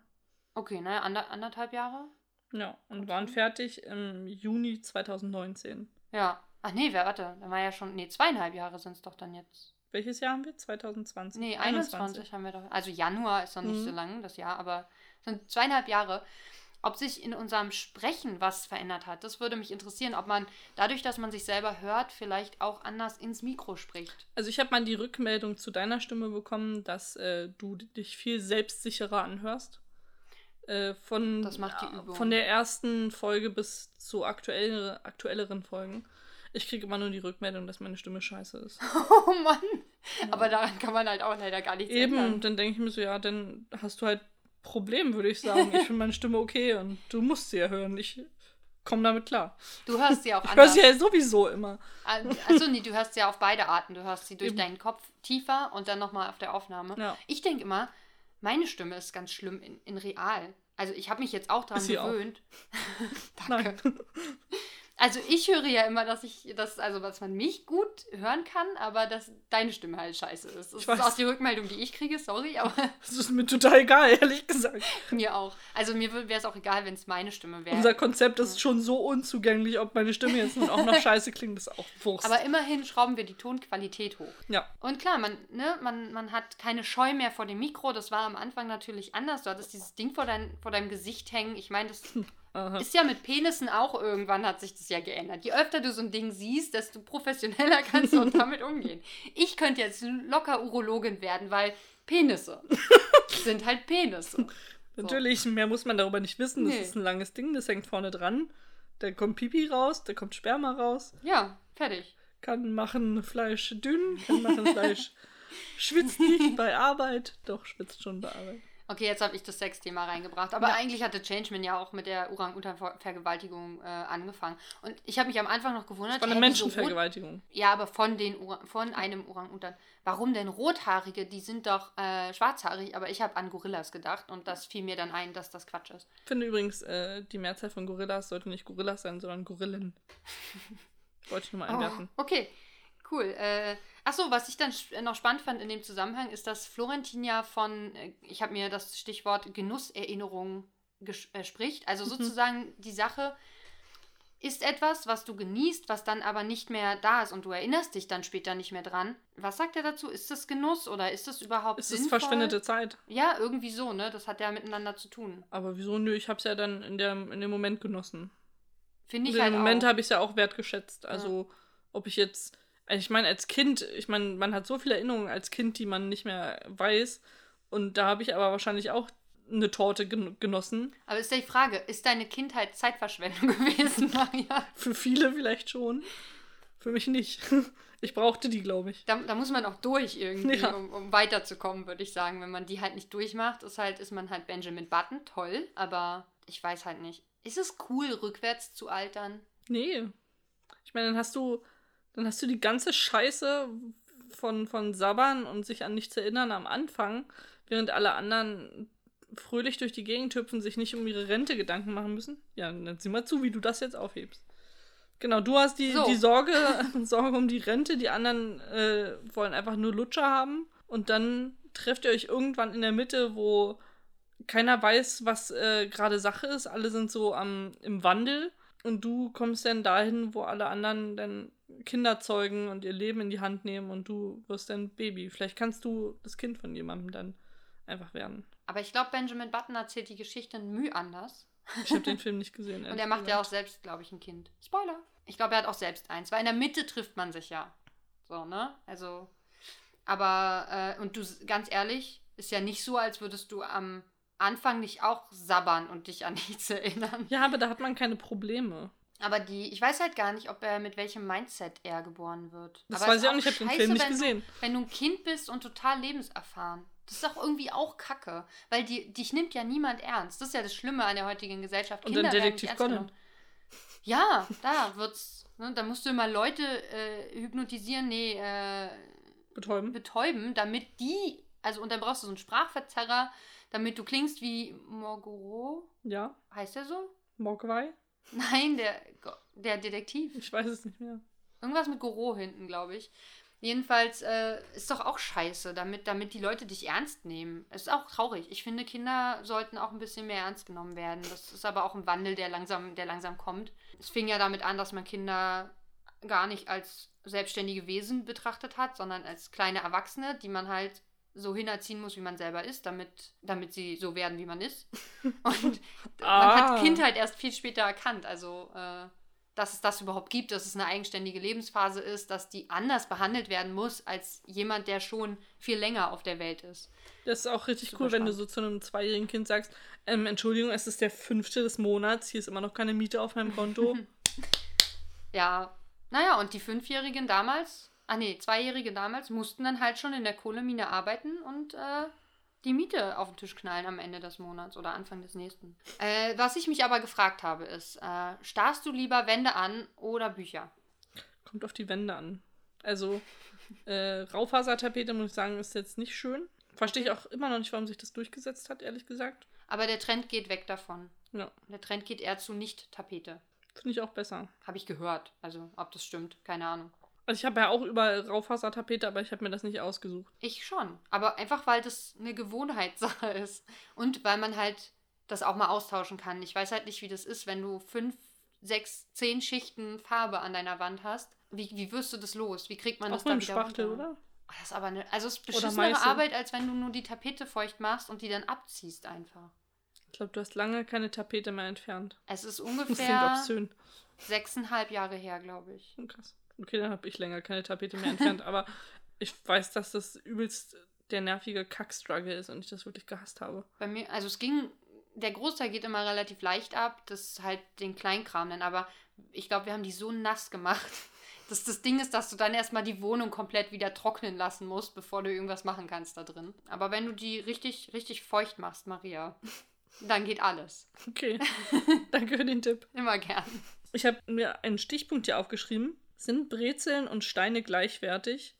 Okay, naja, ander, anderthalb Jahre. Ja, und okay. waren fertig im Juni 2019. Ja. Ach nee, warte, da war ja schon, nee, zweieinhalb Jahre sind es doch dann jetzt. Welches Jahr haben wir? 2020? Nee, 21, 21 haben wir doch. Also Januar ist noch nicht mhm. so lang, das Jahr, aber es sind zweieinhalb Jahre ob sich in unserem Sprechen was verändert hat. Das würde mich interessieren, ob man dadurch, dass man sich selber hört, vielleicht auch anders ins Mikro spricht. Also ich habe mal die Rückmeldung zu deiner Stimme bekommen, dass äh, du dich viel selbstsicherer anhörst. Äh, von, das macht die Übung. Von der ersten Folge bis zu aktuell, aktuelleren Folgen. Ich kriege immer nur die Rückmeldung, dass meine Stimme scheiße ist. <laughs> Oh Mann. Ja. Aber daran kann man halt auch leider gar nichts Eben, ändern. dann denke ich mir so, ja, dann hast du halt Problem, würde ich sagen. Ich finde meine Stimme okay und du musst sie ja hören. Ich komme damit klar. Du hörst sie auch ich anders. Ich höre sie ja sowieso immer. Also nee, du hörst sie ja auf beide Arten. Du hörst sie durch Eben. deinen Kopf tiefer und dann nochmal auf der Aufnahme. Ja. Ich denke immer, meine Stimme ist ganz schlimm in, in real. Also ich habe mich jetzt auch dran gewöhnt. <laughs> Danke. Also ich höre ja immer, dass ich, dass, also dass man mich gut hören kann, aber dass deine Stimme halt scheiße ist. Das ich ist weiß. auch die Rückmeldung, die ich kriege, sorry, aber. <laughs> Das ist mir total egal, ehrlich gesagt. <laughs> mir auch. Also mir wäre es auch egal, wenn es meine Stimme wäre. Unser Konzept ist schon so unzugänglich, ob meine Stimme jetzt nun auch noch <laughs> scheiße klingt, ist auch Wurst. Aber immerhin schrauben wir die Tonqualität hoch. Ja. Und klar, man, ne, man, man hat keine Scheu mehr vor dem Mikro. Das war am Anfang natürlich anders. Du hattest dieses Ding vor, dein, vor deinem Gesicht hängen. Ich meine, das Aha. Ist ja mit Penissen auch irgendwann hat sich das ja geändert. Je öfter du so ein Ding siehst, desto professioneller <laughs> kannst du damit umgehen. Ich könnte jetzt locker Urologin werden, weil Penisse <laughs> sind halt Penisse. Natürlich, so. mehr muss man darüber nicht wissen. Das nee. ist ein langes Ding, das hängt vorne dran. Da kommt Pipi raus, da kommt Sperma raus. Ja, fertig. Kann machen Fleisch dünn, kann machen Fleisch <laughs> schwitzt nicht bei Arbeit. Doch, schwitzt schon bei Arbeit. Okay, jetzt habe ich das Sexthema reingebracht. Aber ja. eigentlich hatte Changeman ja auch mit der Orang-Utan-Vergewaltigung äh, angefangen. Und ich habe mich am Anfang noch gewundert. Von einer Menschenvergewaltigung. ja, aber von, den von einem Orang-Utan. Warum denn Rothaarige? Die sind doch äh, schwarzhaarig. Aber ich habe an Gorillas gedacht. Und das fiel mir dann ein, dass das Quatsch ist. Ich finde übrigens, äh, die Mehrzahl von Gorillas sollte nicht Gorillas sein, sondern Gorillen. <laughs> Wollte ich nur mal einwerfen. Oh, okay, cool. Äh, Achso, was ich dann äh, noch spannend fand in dem Zusammenhang, ist, dass Florentin ja von, äh, ich habe mir das Stichwort Genusserinnerung äh, spricht. Also mhm. sozusagen die Sache ist etwas, was du genießt, was dann aber nicht mehr da ist und du erinnerst dich dann später nicht mehr dran. Was sagt er dazu? Ist das Genuss oder ist das überhaupt ist sinnvoll? Ist verschwendete Zeit? Ja, irgendwie so, ne? Das hat ja miteinander zu tun. Aber wieso? Nö, ich habe es ja dann in, der, in dem Moment genossen. Finde ich Und halt Im Moment auch. habe ich es ja auch wertgeschätzt. Also, ob ich jetzt. Also Ich meine, als Kind, ich meine, man hat so viele Erinnerungen als Kind, die man nicht mehr weiß. Und da habe ich aber wahrscheinlich auch eine Torte gen genossen. Aber ist ja die Frage, ist deine Kindheit Zeitverschwendung <laughs> gewesen, Maria? Für viele vielleicht schon. Für mich nicht. <laughs> Ich brauchte die, glaube ich. Da, da muss man auch durch irgendwie, Ja. um, um weiterzukommen, würde ich sagen. Wenn man die halt nicht durchmacht, ist halt, ist man halt Benjamin Button, toll, aber ich weiß halt nicht. Ist es cool, rückwärts zu altern? Nee. Ich meine, dann hast du, dann hast du die ganze Scheiße von, von Sabbern und sich an nichts erinnern am Anfang, während alle anderen fröhlich durch die Gegend hüpfen, sich nicht um ihre Rente Gedanken machen müssen. Ja, dann sieh mal zu, wie du das jetzt aufhebst. Genau, du hast die, So. die Sorge, <laughs> Sorge um die Rente, die anderen äh, wollen einfach nur Lutscher haben und dann trefft ihr euch irgendwann in der Mitte, wo keiner weiß, was äh, gerade Sache ist. Alle sind so am, im Wandel und du kommst dann dahin, wo alle anderen dann Kinder zeugen und ihr Leben in die Hand nehmen und du wirst dann Baby. Vielleicht kannst du das Kind von jemandem dann einfach werden. Aber ich glaube, Benjamin Button erzählt die Geschichte ein Mühe anders. Ich habe den Film nicht gesehen. <laughs> Und er macht ja gesagt. auch selbst, glaube ich, ein Kind. Spoiler. Ich glaube, er hat auch selbst eins. Weil in der Mitte trifft man sich ja. So, ne? Also. Aber, äh, und du, ganz ehrlich, ist ja nicht so, als würdest du am Anfang nicht auch sabbern und dich an nichts <laughs> erinnern. Ja, aber da hat man keine Probleme. Aber die, ich weiß halt gar nicht, ob er mit welchem Mindset er geboren wird. Das Aber weiß ich auch nicht, ich habe den Film nicht wenn gesehen. Du, wenn du ein Kind bist und total lebenserfahren. Das ist auch irgendwie auch Kacke. Weil die, dich nimmt ja niemand ernst. Das ist ja das Schlimme an der heutigen Gesellschaft. Und dann Kinder Detektiv Conan. Ja, da wird's. Ne, da musst du immer Leute äh, hypnotisieren, nee, äh, Betäuben. betäuben, damit die, also und dann brauchst du so einen Sprachverzerrer, damit du klingst wie Morgoro. Ja, Heißt der so? Mogwai? Nein, der, der Detektiv. Ich weiß es nicht mehr. Irgendwas mit Goro hinten, glaube ich. Jedenfalls äh, ist doch auch scheiße, damit, damit die Leute dich ernst nehmen. Es ist auch traurig. Ich finde, Kinder sollten auch ein bisschen mehr ernst genommen werden. Das ist aber auch ein Wandel, der langsam, der langsam kommt. Es fing ja damit an, dass man Kinder gar nicht als selbstständige Wesen betrachtet hat, sondern als kleine Erwachsene, die man halt so hinerziehen muss, wie man selber ist, damit, damit sie so werden, wie man ist. <laughs> Und man Ah. hat Kindheit erst viel später erkannt. Also, äh, dass es das überhaupt gibt, dass es eine eigenständige Lebensphase ist, dass die anders behandelt werden muss als jemand, der schon viel länger auf der Welt ist. Das ist auch richtig Super cool, wenn du spannend. so zu einem zweijährigen Kind sagst, ähm, Entschuldigung, es ist der fünfte des Monats, hier ist immer noch keine Miete auf meinem Konto. <laughs> Ja, naja, und die Fünfjährigen damals, ah nee, Zweijährige damals, mussten dann halt schon in der Kohlemine arbeiten und äh, die Miete auf den Tisch knallen am Ende des Monats oder Anfang des nächsten. Äh, was ich mich aber gefragt habe, ist, äh, starrst du lieber Wände an oder Bücher? Kommt auf die Wände an. Also, äh, Raufasertapete, muss ich sagen, ist jetzt nicht schön. Verstehe ich auch immer noch nicht, warum sich das durchgesetzt hat, ehrlich gesagt. Aber der Trend geht weg davon. Ja, Der Trend geht eher zu Nicht-Tapete. finde ich auch besser. Habe ich gehört. Also, ob das stimmt, keine Ahnung. Also ich habe ja auch überall Raufasertapete, aber ich habe mir das nicht ausgesucht. Ich schon. Aber einfach, weil das eine Gewohnheitssache ist. Und weil man halt das auch mal austauschen kann. Ich weiß halt nicht, wie das ist, wenn du fünf, sechs, zehn Schichten Farbe an deiner Wand hast. Wie, wie wirst du das los? Wie kriegt man auch das dann wieder Spachtel, runter? oder? Ah, Das ist aber eine, also es ist beschissenere. Arbeit, als wenn du nur die Tapete feucht machst und die dann abziehst einfach. Ich glaube, du hast lange keine Tapete mehr entfernt. Es ist <laughs> ungefähr sechseinhalb Jahre her, glaube ich. Oh, Krass. Okay, dann habe ich länger keine Tapete mehr entfernt, <laughs> aber ich weiß, dass das übelst der nervige Kackstruggle ist und ich das wirklich gehasst habe. Bei mir, also es ging, der Großteil geht immer relativ leicht ab, das halt den Kleinkram dann, aber ich glaube, wir haben die so nass gemacht, <laughs> dass das Ding ist, dass du dann erstmal die Wohnung komplett wieder trocknen lassen musst, bevor du irgendwas machen kannst da drin. Aber wenn du die richtig, richtig feucht machst, Maria, <laughs> dann geht alles. Okay, danke für den Tipp. Immer gern. Ich habe mir einen Stichpunkt hier aufgeschrieben. Sind Brezeln und Steine gleichwertig?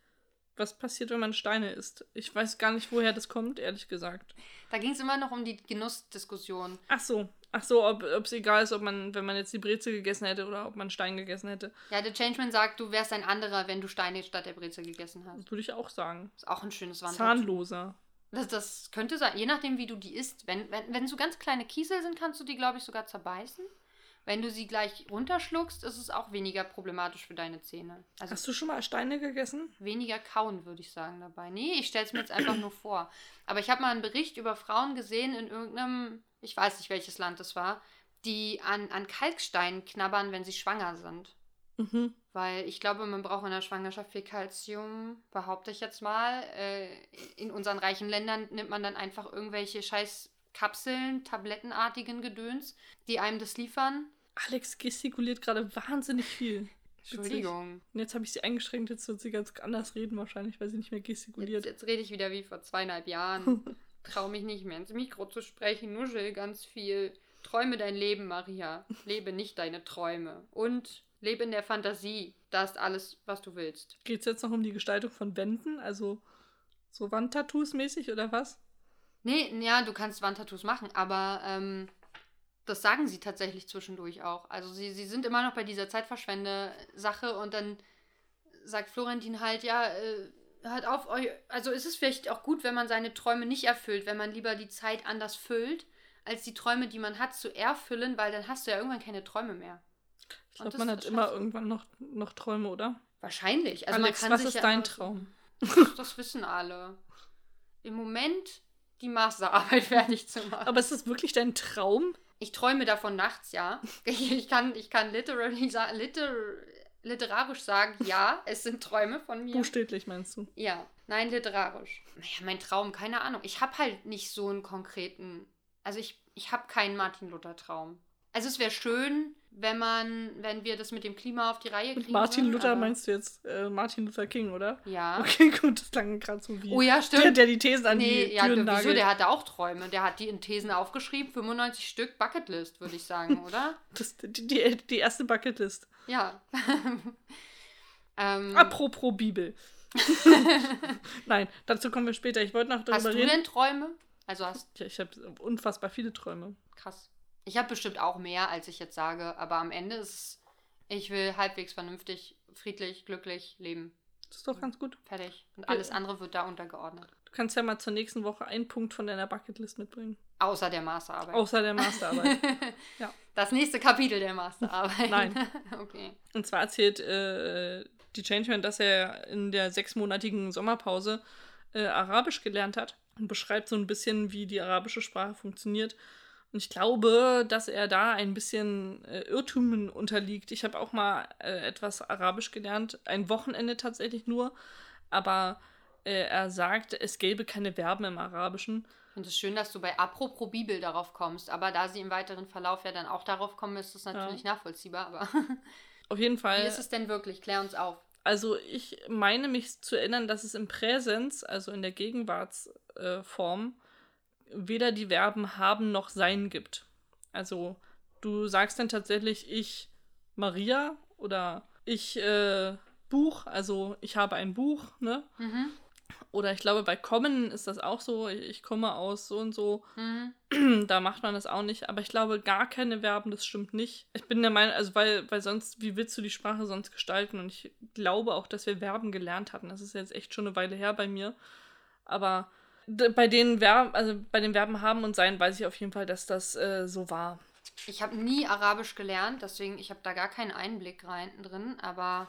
Was passiert, wenn man Steine isst? Ich weiß gar nicht, woher das kommt, ehrlich gesagt. Da ging es immer noch um die Genussdiskussion. Ach so, ach so, ob es egal ist, ob man, wenn man jetzt die Brezel gegessen hätte oder ob man Stein gegessen hätte. Ja, der Changeman sagt, du wärst ein anderer, wenn du Steine statt der Brezel gegessen hast. Würde ich auch sagen. Ist auch ein schönes Wandel. Zahnloser. Das, das könnte sein, je nachdem, wie du die isst. Wenn, wenn, wenn so ganz kleine Kiesel sind, kannst du die, glaube ich, sogar zerbeißen. Wenn du sie gleich runterschluckst, ist es auch weniger problematisch für deine Zähne. Also Hast du schon mal Steine gegessen? weniger kauen, würde ich sagen, dabei. Nee, ich stelle es mir jetzt einfach nur vor. Aber ich habe mal einen Bericht über Frauen gesehen in irgendeinem, ich weiß nicht, welches Land es war, die an, an Kalkstein knabbern, wenn sie schwanger sind. Mhm. Weil ich glaube, man braucht in der Schwangerschaft viel Kalzium, behaupte ich jetzt mal. Äh, in unseren reichen Ländern nimmt man dann einfach irgendwelche scheiß Kapseln, tablettenartigen Gedöns, die einem das liefern. Alex gestikuliert gerade wahnsinnig viel. Entschuldigung. Und jetzt habe ich sie eingeschränkt, jetzt wird sie ganz anders reden wahrscheinlich, weil sie nicht mehr gestikuliert. Jetzt, jetzt rede ich wieder wie vor zweieinhalb Jahren. <laughs> Traue mich nicht mehr ins Mikro zu sprechen, nuschel ganz viel. Träume dein Leben, Maria. Lebe nicht deine Träume. Und lebe in der Fantasie. Das ist alles, was du willst. Geht es jetzt noch um die Gestaltung von Wänden? Also so Wandtattoos mäßig oder was? Nee, ja, du kannst Wandtattoos machen, aber ähm, das sagen sie tatsächlich zwischendurch auch. Also sie, sie sind immer noch bei dieser Zeitverschwende-Sache und dann sagt Florentin halt, ja, äh, hört auf, euch, also ist es vielleicht auch gut, wenn man seine Träume nicht erfüllt, wenn man lieber die Zeit anders füllt, als die Träume, die man hat, zu erfüllen, weil dann hast du ja irgendwann keine Träume mehr. Ich glaube, man hat immer irgendwann noch, noch Träume, oder? Wahrscheinlich. Also Alex, was ist ja dein Traum? Das, das wissen alle. Im Moment die Masterarbeit <laughs> fertig zu machen. Aber ist das wirklich dein Traum? Ich träume davon nachts, ja. <laughs> Ich kann, ich kann literally liter, literarisch sagen, ja, es sind Träume von mir. Buchstäblich meinst du? Ja, nein, literarisch. Naja, mein Traum, keine Ahnung. Ich habe halt nicht so einen konkreten, also ich, ich habe keinen Martin Luther Traum. Also es wäre schön, wenn man, wenn wir das mit dem Klima auf die Reihe kriegen. Martin würden, Luther meinst du jetzt äh, Martin Luther King, oder? Ja. Okay, <laughs> gut, das klang gerade so wie oh, ja, stimmt. der, der die Thesen an nee, die ja, Türen wieso? Der hatte auch Träume. Der hat die in Thesen aufgeschrieben, 95 Stück Bucketlist, würde ich sagen, <laughs> oder? Das, die, die, die erste Bucketlist. Ja. <laughs> ähm, Apropos Bibel. Nein, dazu kommen wir später. Ich wollte noch darüber hast du reden. denn Träume? Also hast Ja, ich habe unfassbar viele Träume. krass. Ich habe bestimmt auch mehr, als ich jetzt sage, aber am Ende ist es, ich will halbwegs vernünftig, friedlich, glücklich leben. Das ist doch ganz gut. Fertig. Und alles andere wird da untergeordnet. Du kannst ja mal zur nächsten Woche einen Punkt von deiner Bucketlist mitbringen. Außer der Masterarbeit. Außer der Masterarbeit. <laughs> ja. Das nächste Kapitel der Masterarbeit. Nein. <laughs> okay. Und zwar erzählt äh, die Changeman, dass er in der sechsmonatigen Sommerpause äh, Arabisch gelernt hat und beschreibt so ein bisschen, wie die arabische Sprache funktioniert. Und ich glaube, dass er da ein bisschen äh, Irrtümen unterliegt. Ich habe auch mal äh, etwas Arabisch gelernt, ein Wochenende tatsächlich nur, aber äh, er sagt, es gäbe keine Verben im Arabischen. Finde es schön, dass du bei Apropos Bibel darauf kommst, aber da sie im weiteren Verlauf ja dann auch darauf kommen, ist das natürlich nachvollziehbar. Aber <laughs> Auf jeden Fall. wie ist es denn wirklich? Klär uns auf. Also ich meine mich zu erinnern, dass es im Präsens, also in der Gegenwartsform, weder die Verben haben noch sein gibt. Also du sagst dann tatsächlich ich Maria oder ich äh, Buch, also ich habe ein Buch, ne? Mhm. Oder ich glaube, bei kommen ist das auch so, ich komme aus so und so. Mhm. <clears throat> da macht man das auch nicht. Aber ich glaube, gar keine Verben, das stimmt nicht. Ich bin der Meinung, also weil, weil sonst, wie willst du die Sprache sonst gestalten? Und ich glaube auch, dass wir Verben gelernt hatten. Das ist jetzt echt schon eine Weile her bei mir. Aber bei den Verben, also bei den Verben haben und sein, weiß ich auf jeden Fall, dass das äh, so war. Ich habe nie Arabisch gelernt, deswegen ich habe da gar keinen Einblick rein drin, aber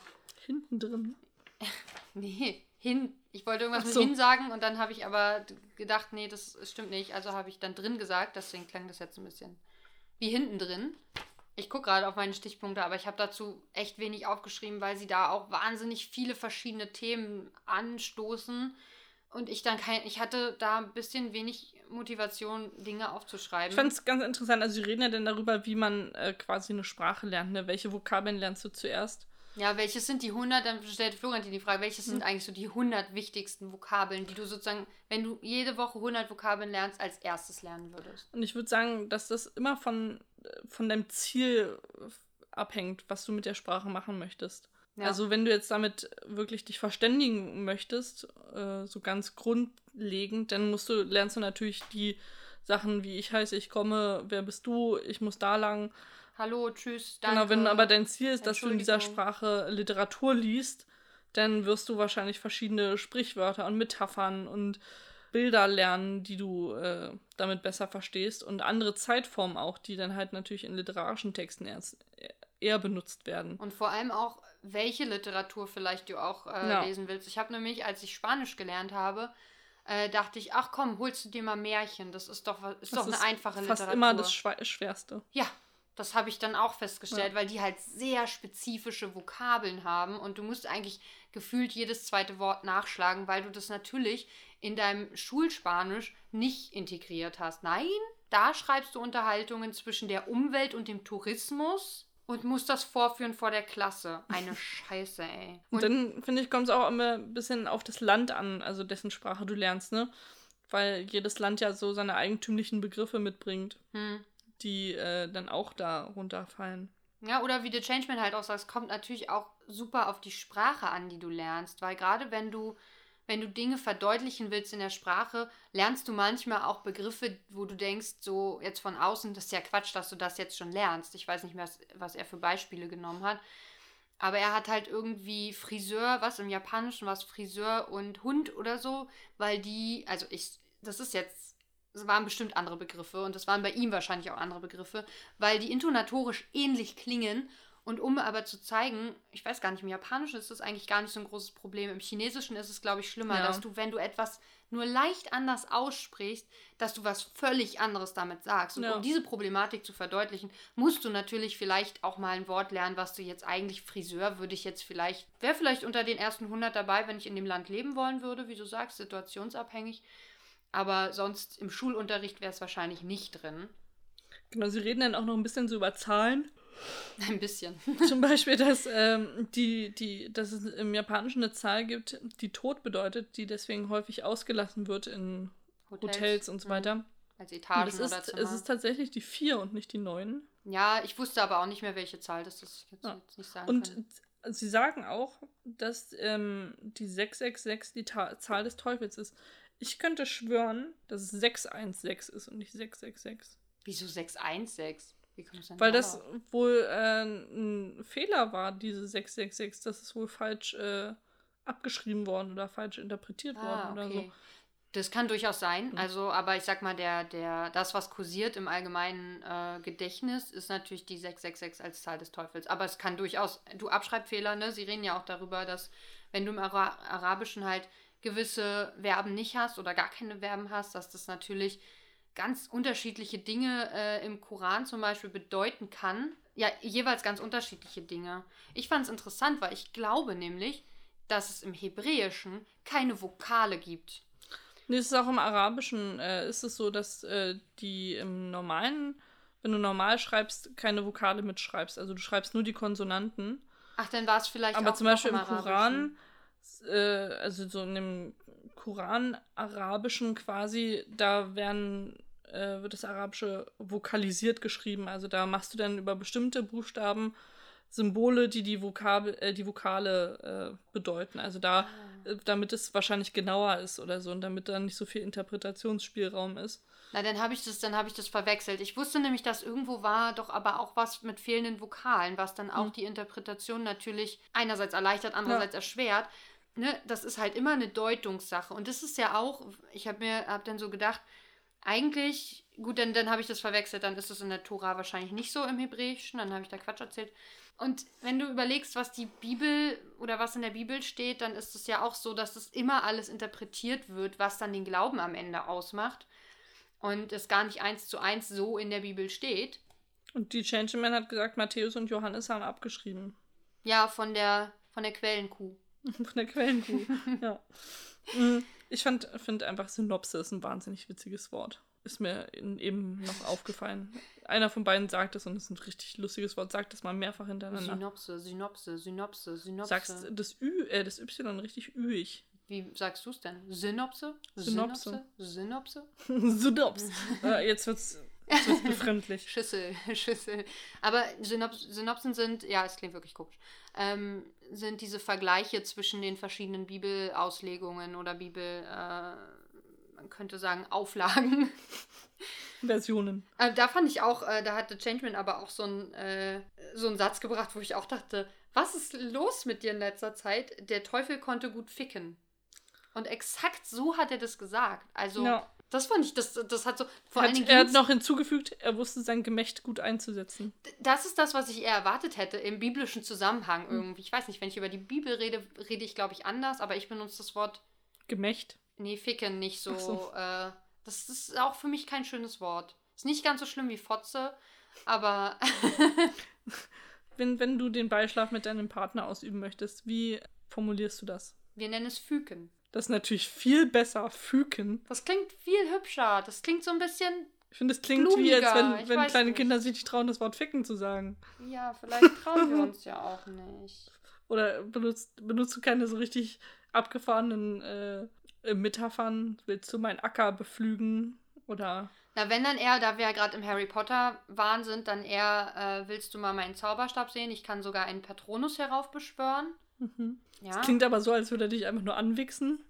Hinten drin. <laughs> nee, hin. Ich wollte irgendwas so. mit hin sagen und dann habe ich aber gedacht, nee, das stimmt nicht. Also habe ich dann drin gesagt, deswegen klang das jetzt ein bisschen wie hinten drin. Ich gucke gerade auf meine Stichpunkte, aber ich habe dazu echt wenig aufgeschrieben, weil sie da auch wahnsinnig viele verschiedene Themen anstoßen. Und ich dann kein, ich hatte da ein bisschen wenig Motivation, Dinge aufzuschreiben. Ich fand es ganz interessant. Also, sie reden ja dann darüber, wie man äh, quasi eine Sprache lernt. Ne? Welche Vokabeln lernst du zuerst? Ja, welches sind die 100, dann stellt Florentin die Frage, welches Hm. sind eigentlich so die 100 wichtigsten Vokabeln, die du sozusagen, wenn du jede Woche 100 Vokabeln lernst, als erstes lernen würdest? Und ich würde sagen, dass das immer von, äh, von deinem Ziel äh, abhängt, was du mit der Sprache machen möchtest. Ja. Also wenn du jetzt damit wirklich dich verständigen möchtest, äh, so ganz grundlegend, dann musst du, lernst du natürlich die Sachen wie ich heiße, ich komme, wer bist du, ich muss da lang. Hallo, tschüss, danke. Genau, wenn aber dein Ziel ist, dass du in dieser. Sprache Literatur liest, dann wirst du wahrscheinlich verschiedene Sprichwörter und Metaphern und Bilder lernen, die du äh, damit besser verstehst und andere Zeitformen auch, die dann halt natürlich in literarischen Texten erst, eher benutzt werden. Und vor allem auch, welche Literatur vielleicht du auch äh, Ja. lesen willst. Ich habe nämlich, als ich Spanisch gelernt habe, äh, dachte ich, ach komm, holst du dir mal Märchen. Das ist doch, ist Das doch eine einfache fast Literatur. immer das Schwe Schwerste. Ja, Das habe ich dann auch festgestellt, ja. weil die halt sehr spezifische Vokabeln haben und du musst eigentlich gefühlt jedes zweite Wort nachschlagen, weil du das natürlich in deinem Schulspanisch nicht integriert hast. Nein, da schreibst du Unterhaltungen zwischen der Umwelt und dem Tourismus und musst das vorführen vor der Klasse. Eine <laughs> Scheiße, ey. Und, und dann, finde ich, kommt es auch immer ein bisschen auf das Land an, also dessen Sprache du lernst, ne? Weil jedes Land ja so seine eigentümlichen Begriffe mitbringt, hm. die äh, dann auch da runterfallen. Ja, oder wie der Changeman halt auch sagt, es kommt natürlich auch super auf die Sprache an, die du lernst, weil gerade wenn du wenn du Dinge verdeutlichen willst in der Sprache, lernst du manchmal auch Begriffe, wo du denkst, so jetzt von außen, das ist ja Quatsch, dass du das jetzt schon lernst. Ich weiß nicht mehr, was er für Beispiele genommen hat. Aber er hat halt irgendwie Friseur, was im Japanischen, was Friseur und Hund oder so, weil die, also ich, das ist jetzt, es waren bestimmt andere Begriffe und das waren bei ihm wahrscheinlich auch andere Begriffe, weil die intonatorisch ähnlich klingen und um aber zu zeigen, ich weiß gar nicht, im Japanischen ist das eigentlich gar nicht so ein großes Problem. Im Chinesischen ist es, glaube ich, schlimmer, ja. dass du, wenn du etwas nur leicht anders aussprichst, dass du was völlig anderes damit sagst. Und ja. um diese Problematik zu verdeutlichen, musst du natürlich vielleicht auch mal ein Wort lernen, was du jetzt eigentlich Friseur würde ich jetzt vielleicht, wäre vielleicht unter den ersten 100 dabei, wenn ich in dem Land leben wollen würde, wie du sagst, situationsabhängig. Aber sonst im Schulunterricht wäre es wahrscheinlich nicht drin. Genau, sie reden dann auch noch ein bisschen so über Zahlen. <laughs> Ein bisschen. Zum Beispiel, dass, ähm, die, die, dass es im Japanischen eine Zahl gibt, die Tod bedeutet, die deswegen häufig ausgelassen wird in Hotels, Hotels und so weiter. Mhm. Als Etagen ist, oder Zimmer. Es ist tatsächlich die 4 und nicht die 9. Ja, ich wusste aber auch nicht mehr, welche Zahl das ist. Ich ja. jetzt nicht sagen und können. sie sagen auch, dass ähm, die 666 die Ta Zahl des Teufels ist. Ich könnte schwören, dass es 616 ist und nicht 666. Wieso 616? Weil das wohl äh, ein Fehler war, diese 666. Das ist wohl falsch äh, abgeschrieben worden oder falsch interpretiert ah, worden oder okay. so. Das kann durchaus sein. Also, aber ich sag mal, der, der, das, was kursiert im allgemeinen äh, Gedächtnis, ist natürlich die 666 als Zahl des Teufels. Aber es kann durchaus, du Abschreibfehler, ne? Sie reden ja auch darüber, dass wenn du im Ara Arabischen halt gewisse Verben nicht hast oder gar keine Verben hast, dass das natürlich ganz unterschiedliche Dinge äh, im Koran zum Beispiel bedeuten kann. Ja, jeweils ganz unterschiedliche Dinge. Ich fand es interessant, weil ich glaube nämlich, dass es im Hebräischen keine Vokale gibt. Nee, es ist auch im Arabischen äh, ist es so, dass äh, die im normalen, wenn du normal schreibst, keine Vokale mitschreibst. Also du schreibst nur die Konsonanten. Ach, dann war es vielleicht Aber auch zum Beispiel im, im Koran, äh, also so in dem Koran-Arabischen quasi, da werden äh, wird das Arabische vokalisiert geschrieben. Also da machst du dann über bestimmte Buchstaben Symbole, die die, Vokabel, äh, die Vokale äh, bedeuten. Also da, ah. Äh, damit es wahrscheinlich genauer ist oder so und damit da nicht so viel Interpretationsspielraum ist. Na, dann habe ich das, dann habe ich das verwechselt. Ich wusste nämlich, dass irgendwo war doch aber auch was mit fehlenden Vokalen, was dann auch mhm. die Interpretation natürlich einerseits erleichtert, andererseits ja. erschwert. Ne, das ist halt immer eine Deutungssache. Und das ist ja auch, ich habe mir, habe dann so gedacht, eigentlich, gut, dann, dann habe ich das verwechselt, dann ist es in der Tora wahrscheinlich nicht so im Hebräischen, dann habe ich da Quatsch erzählt. Und wenn du überlegst, was die Bibel oder was in der Bibel steht, dann ist es ja auch so, dass es immer alles interpretiert wird, was dann den Glauben am Ende ausmacht. Und es gar nicht eins zu eins so in der Bibel steht. Und die Changeman hat gesagt, Matthäus und Johannes haben abgeschrieben. Ja, von der, von der Quellenkuh. <laughs> von der Quellenkuh, <laughs> ja. Ich finde einfach Synopsis ein wahnsinnig witziges Wort. Ist mir in, eben noch aufgefallen. Einer von beiden sagt es und es ist ein richtig lustiges Wort. Sagt das mal mehrfach hintereinander. Synopse, Synopse, Synopse, Synopse. Sagst das Ü, äh, das Y richtig üig. Wie sagst du es denn? Synopse? Synopse. Synopse? <laughs> Synopse. äh, jetzt wird's das ist befremdlich. <laughs> Schüssel, Schüssel. Aber Synops Synopsen sind, ja, es klingt wirklich komisch, ähm, sind diese Vergleiche zwischen den verschiedenen Bibelauslegungen oder Bibel, äh, man könnte sagen, Auflagen. <laughs> Versionen. Äh, da fand ich auch, äh, da hatte Changeman aber auch so, äh, so einen Satz gebracht, wo ich auch dachte, was ist los mit dir in letzter Zeit? Der Teufel konnte gut ficken. Und exakt so hat er das gesagt. Also. Ja das fand ich, das, das hat so. Vor hat, allen Dingen er hat noch hinzugefügt, er wusste sein Gemächt gut einzusetzen. Das ist das, was ich eher erwartet hätte im biblischen Zusammenhang mhm. irgendwie. Ich weiß nicht, wenn ich über die Bibel rede, rede ich, glaube ich, anders, aber ich benutze das Wort. Gemächt? Nee, ficken nicht so. so. Äh, das ist auch für mich kein schönes Wort. Ist nicht ganz so schlimm wie Fotze, Aber <laughs> Wenn, wenn du den Beischlaf mit deinem Partner ausüben möchtest, wie formulierst du das? wir nennen es Füken. Das ist natürlich viel besser, Füken. Das klingt viel hübscher. Das klingt so ein bisschen. Ich finde, es klingt wie, als Blumiger, wenn, wenn kleine nicht. Kinder sich nicht trauen, das Wort Ficken zu sagen. Ja, vielleicht trauen wir uns ja auch <laughs> nicht. Oder benutzt, benutzt du keine so richtig abgefahrenen äh, Metaphern? Willst du meinen Acker beflügen? Oder Na, wenn dann eher, da wir ja gerade im Harry Potter-Wahn sind, dann eher, äh, willst du mal meinen Zauberstab sehen? Ich kann sogar einen Patronus heraufbeschwören. Mhm. Ja, Das klingt aber so, als würde er dich einfach nur anwichsen.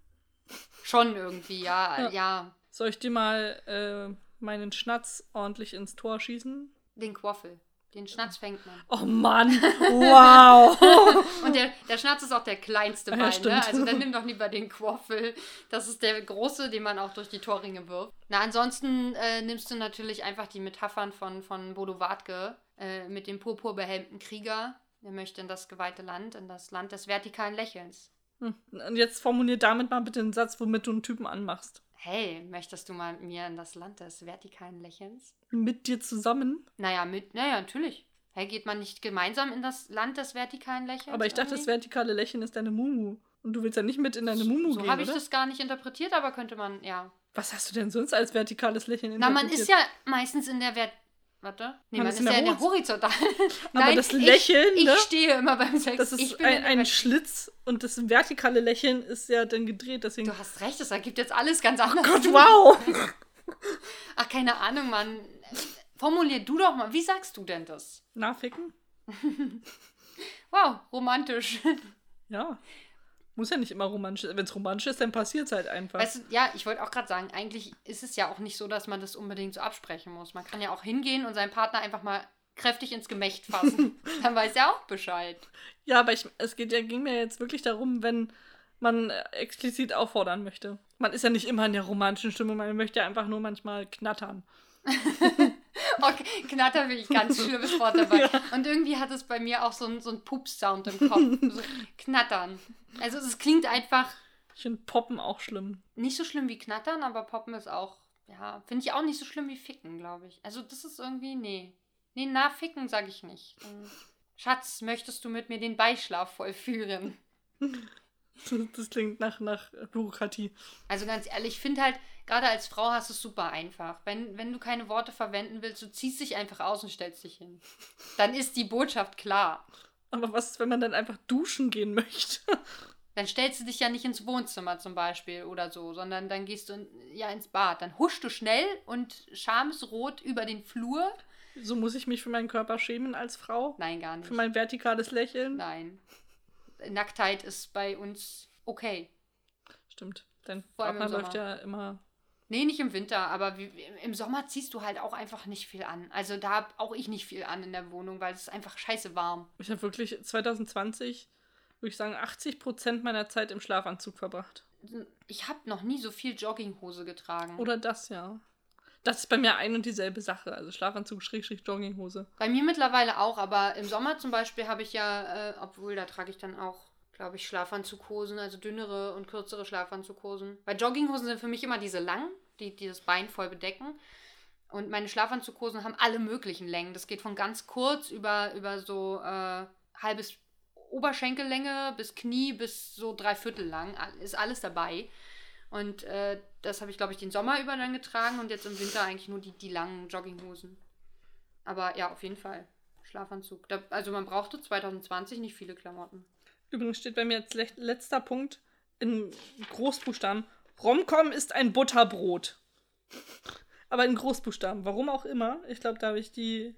schon irgendwie, ja, Ja. ja. Soll ich dir mal äh, meinen Schnatz ordentlich ins Tor schießen? Den Quaffel. Den Schnatz fängt man. Oh Mann! Wow! <laughs> Und der, der Schnatz ist auch der kleinste Ja, Bein, ne? stimmt. Also dann nimm doch lieber den Quaffel. Das ist der große, den man auch durch die Torringe wirft. Na, ansonsten äh, nimmst du natürlich einfach die Metaphern von, von Bodo Wartke äh, mit dem purpurbehelmten Krieger. Er möchte in das geweihte Land, in das Land des vertikalen Lächelns. Hm. Und jetzt formulier damit mal bitte einen Satz, womit du einen Typen anmachst. Hey, möchtest du mal mit mir in das Land des vertikalen Lächelns? Mit dir zusammen? Naja, mit, naja, natürlich. Hey, geht man nicht gemeinsam in das Land des vertikalen Lächelns? Aber ich dachte, das irgendwie? vertikale Lächeln ist deine Mumu. Und du willst ja nicht mit in deine Mumu So gehen, habe ich das gar nicht interpretiert, aber könnte man, ja. Was hast du denn sonst als vertikales Lächeln Na, man interpretiert? ist ja meistens in der Wert. Warte. Nee, Man ist ja in der Horiz- horizontalen. Aber <laughs> das Lächeln, ich, ne? Ich stehe immer beim Sex. Das ist ein, ein Schlitz und das vertikale Lächeln ist ja dann gedreht, deswegen. Du hast recht, das ergibt jetzt alles ganz anders. Gott, wow! <laughs> Ach, keine Ahnung, Mann. Formulier du doch mal. Wie sagst du denn das? Nachficken? <laughs> Wow, romantisch. Ja. Muss ja nicht immer romantisch sein. Wenn es romantisch ist, dann passiert es halt einfach. Weißt du, ja, ich wollte auch gerade sagen, eigentlich ist es ja auch nicht so, dass man das unbedingt so absprechen muss. Man kann ja auch hingehen und seinen Partner einfach mal kräftig ins Gemächt fassen. <laughs> Dann weiß er auch Bescheid. Ja, aber ich, es geht ja, ging mir jetzt wirklich darum, wenn man äh, explizit auffordern möchte. Man ist ja nicht immer in der romantischen Stimmung, man möchte ja einfach nur manchmal knattern. <laughs> <laughs> Okay, Knatter finde ich ganz schlimmes Wort dabei. <laughs> Und irgendwie hat es bei mir auch so einen so Pups-Sound im Kopf. So knattern. Also es klingt einfach Ich finde Poppen auch schlimm. nicht so schlimm wie Knattern, aber Poppen ist auch, ja, finde ich auch nicht so schlimm wie Ficken, glaube ich. Also das ist irgendwie, nee. Nee, na, Ficken sage ich nicht. Ähm, Schatz, möchtest du mit mir den Beischlaf vollführen? <laughs> Das klingt nach, nach Bürokratie. Also ganz ehrlich, ich finde halt, gerade als Frau hast du es super einfach. Wenn, wenn du keine Worte verwenden willst, du ziehst dich einfach aus und stellst dich hin. Dann ist die Botschaft klar. Aber was ist, wenn man dann einfach duschen gehen möchte? <laughs> Dann stellst du dich ja nicht ins Wohnzimmer zum Beispiel oder so, sondern dann gehst du in, ja ins Bad. Dann huschst du schnell und schamesrot über den Flur. So muss ich mich für meinen Körper schämen als Frau? Nein, gar nicht. Für mein vertikales Lächeln? Nein. Nacktheit ist bei uns okay. Stimmt. Dein Partner läuft ja immer. Nee, nicht im Winter, aber wie, im Sommer ziehst du halt auch einfach nicht viel an. Also da hab auch ich nicht viel an in der Wohnung, weil es ist einfach scheiße warm. Ich habe wirklich 2020, würde ich sagen, 80% meiner Zeit im Schlafanzug verbracht. Ich habe noch nie so viel Jogginghose getragen. Oder das, ja. Das ist bei mir ein und dieselbe Sache. Also Schlafanzug, Schrägstrich, Jogginghose. Bei mir mittlerweile auch, aber im Sommer zum Beispiel habe ich ja, äh, obwohl da trage ich dann auch, glaube ich, Schlafanzughosen, also dünnere und kürzere Schlafanzughosen. Weil Jogginghosen sind für mich immer diese langen, die, die das Bein voll bedecken. Und meine Schlafanzughosen haben alle möglichen Längen. Das geht von ganz kurz über, über so äh, halbes Oberschenkellänge bis Knie bis so dreiviertel lang. Ist alles dabei. Und äh, das habe ich, glaube ich, den Sommer über dann getragen und jetzt im Winter eigentlich nur die, die langen Jogginghosen. Aber ja, auf jeden Fall. Schlafanzug. Da, also man brauchte 2020 nicht viele Klamotten. Übrigens steht bei mir als letzter Punkt in Großbuchstaben: Romcom ist ein Butterbrot. Aber in Großbuchstaben. Warum auch immer. Ich glaube, da habe ich die.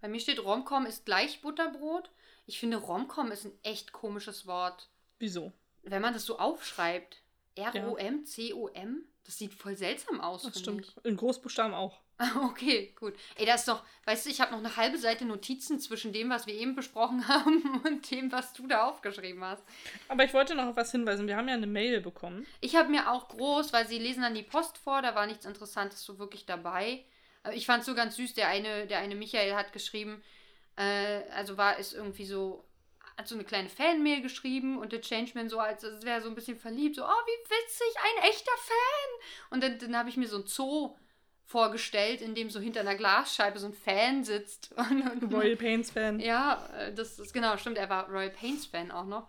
Bei mir steht Romcom ist gleich Butterbrot. Ich finde Romcom ist ein echt komisches Wort. Wieso? Wenn man das so aufschreibt. R-O-M-C-O-M. Das sieht voll seltsam aus, Das stimmt. In Großbuchstaben auch. <laughs> Okay, gut. Ey, das ist doch, weißt du, ich habe noch eine halbe Seite Notizen zwischen dem, was wir eben besprochen <laughs> haben und dem, was du da aufgeschrieben hast. Aber ich wollte noch auf was hinweisen. Wir haben ja eine Mail bekommen. Ich habe mir auch groß, weil sie lesen dann die Post vor, da war nichts Interessantes so wirklich dabei. Aber ich fand es so ganz süß, der eine, der eine Michael hat geschrieben, äh, also war es irgendwie so, hat so eine kleine Fanmail geschrieben und der Changeman so, als es wäre so ein bisschen verliebt, so, oh, wie witzig, ein echter Fan. Und dann, dann habe ich mir so ein Zoo vorgestellt, in dem so hinter einer Glasscheibe so ein Fan sitzt. <laughs> Und, und Royal Pains Fan. Ja, äh, das ist genau, stimmt, er war Royal Pains Fan auch noch.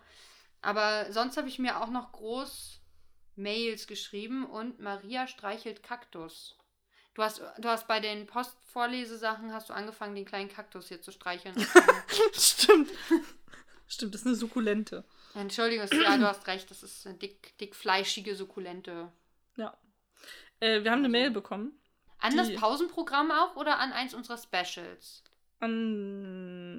Aber sonst habe ich mir auch noch groß Mails geschrieben und Maria streichelt Kaktus. Du hast, du hast bei den Postvorlesesachen hast du angefangen, den kleinen Kaktus hier zu streicheln. <laughs> Stimmt. Stimmt, das ist eine Sukkulente. Entschuldigung, ja, du hast recht, das ist eine dick, dick fleischige Sukkulente. Ja. Äh, wir haben eine Mail bekommen. An das Pausenprogramm auch oder an eins unserer Specials?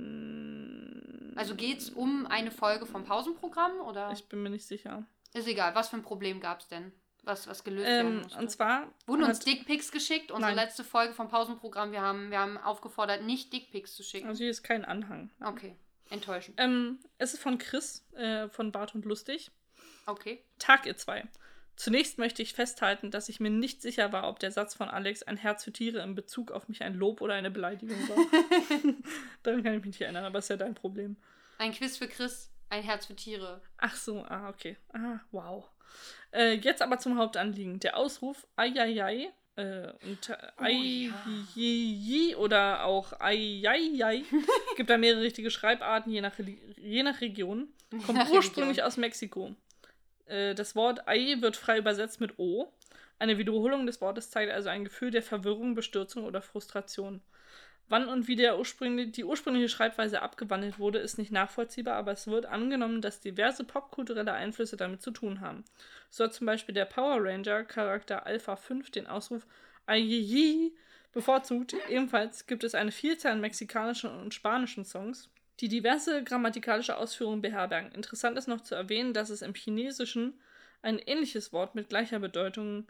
An. Also geht es um eine Folge vom Pausenprogramm oder? Ich bin mir nicht sicher. Ist egal, was für ein Problem gab es denn? Was, was gelöst werden Ähm, musste? und zwar. Wurden uns Dickpics geschickt? Unsere Nein. letzte Folge vom Pausenprogramm, wir haben, wir haben aufgefordert, nicht Dickpics zu schicken. Also hier ist kein Anhang. Okay, enttäuschend. Ähm, es ist von Chris äh, von Bart und Lustig. Okay. Tag ihr zwei. Zunächst möchte ich festhalten, dass ich mir nicht sicher war, ob der Satz von Alex ein Herz für Tiere in Bezug auf mich ein Lob oder eine Beleidigung war. <laughs> Daran kann ich mich nicht erinnern, aber ist ja dein Problem. Ein Quiz für Chris, ein Herz für Tiere. Ach so, ah, okay. Ah, wow. Äh, jetzt aber zum Hauptanliegen. Der Ausruf Eieiei äh, und Oh, Eieiei oder auch Eieiei <laughs> gibt da mehrere richtige Schreibarten, je nach, je nach Region. Kommt ursprünglich aus Mexiko. Äh, das Wort Ei wird frei übersetzt mit O. Eine Wiederholung des Wortes zeigt also ein Gefühl der Verwirrung, Bestürzung oder Frustration. Wann und wie ursprüngliche, die ursprüngliche Schreibweise abgewandelt wurde, ist nicht nachvollziehbar, aber es wird angenommen, dass diverse popkulturelle Einflüsse damit zu tun haben. So hat zum Beispiel der Power Ranger Charakter Alpha 5 den Ausruf Ayeyi bevorzugt. Ebenfalls gibt es eine Vielzahl an mexikanischen und spanischen Songs, die diverse grammatikalische Ausführungen beherbergen. Interessant ist noch zu erwähnen, dass es im Chinesischen ein ähnliches Wort mit gleicher Bedeutung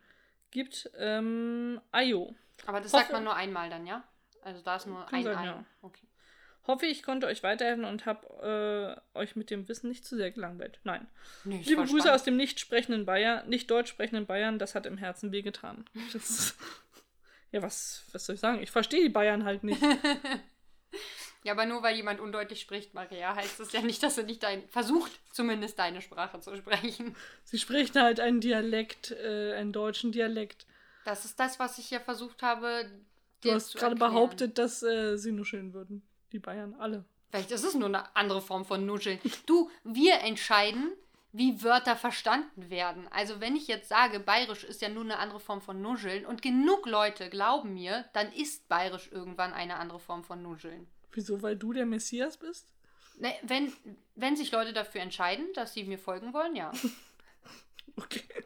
gibt, ähm, Ayo. Aber das Hoffe- sagt man nur einmal dann, ja? Also da ist nur ein sein, Ei. ja. Okay. Hoffe, ich konnte euch weiterhelfen und habe äh, euch mit dem Wissen nicht zu sehr gelangweilt. Nein. Nee, Liebe Grüße spannend. aus dem nicht sprechenden Bayern, nicht deutsch sprechenden Bayern, das hat im Herzen wehgetan. <laughs> Ja, was, was soll ich sagen? Ich verstehe die Bayern halt nicht. <laughs> Ja, aber nur weil jemand undeutlich spricht, Maria, heißt das ja nicht, dass er nicht dein versucht, zumindest deine Sprache zu sprechen. Sie sprechen halt einen Dialekt, äh, einen deutschen Dialekt. Das ist das, was ich ja versucht habe. Du dir hast zu gerade erklären. behauptet, dass äh, sie nuscheln würden. Die Bayern, alle. Vielleicht ist es nur eine andere Form von Nuscheln. Du, wir entscheiden, wie Wörter verstanden werden. Also wenn ich jetzt sage, bayerisch ist ja nur eine andere Form von Nuscheln und genug Leute glauben mir, dann ist bayerisch irgendwann eine andere Form von Nuscheln. Wieso? Weil du der Messias bist? Ne, wenn, wenn sich Leute dafür entscheiden, dass sie mir folgen wollen, ja. <laughs> Okay.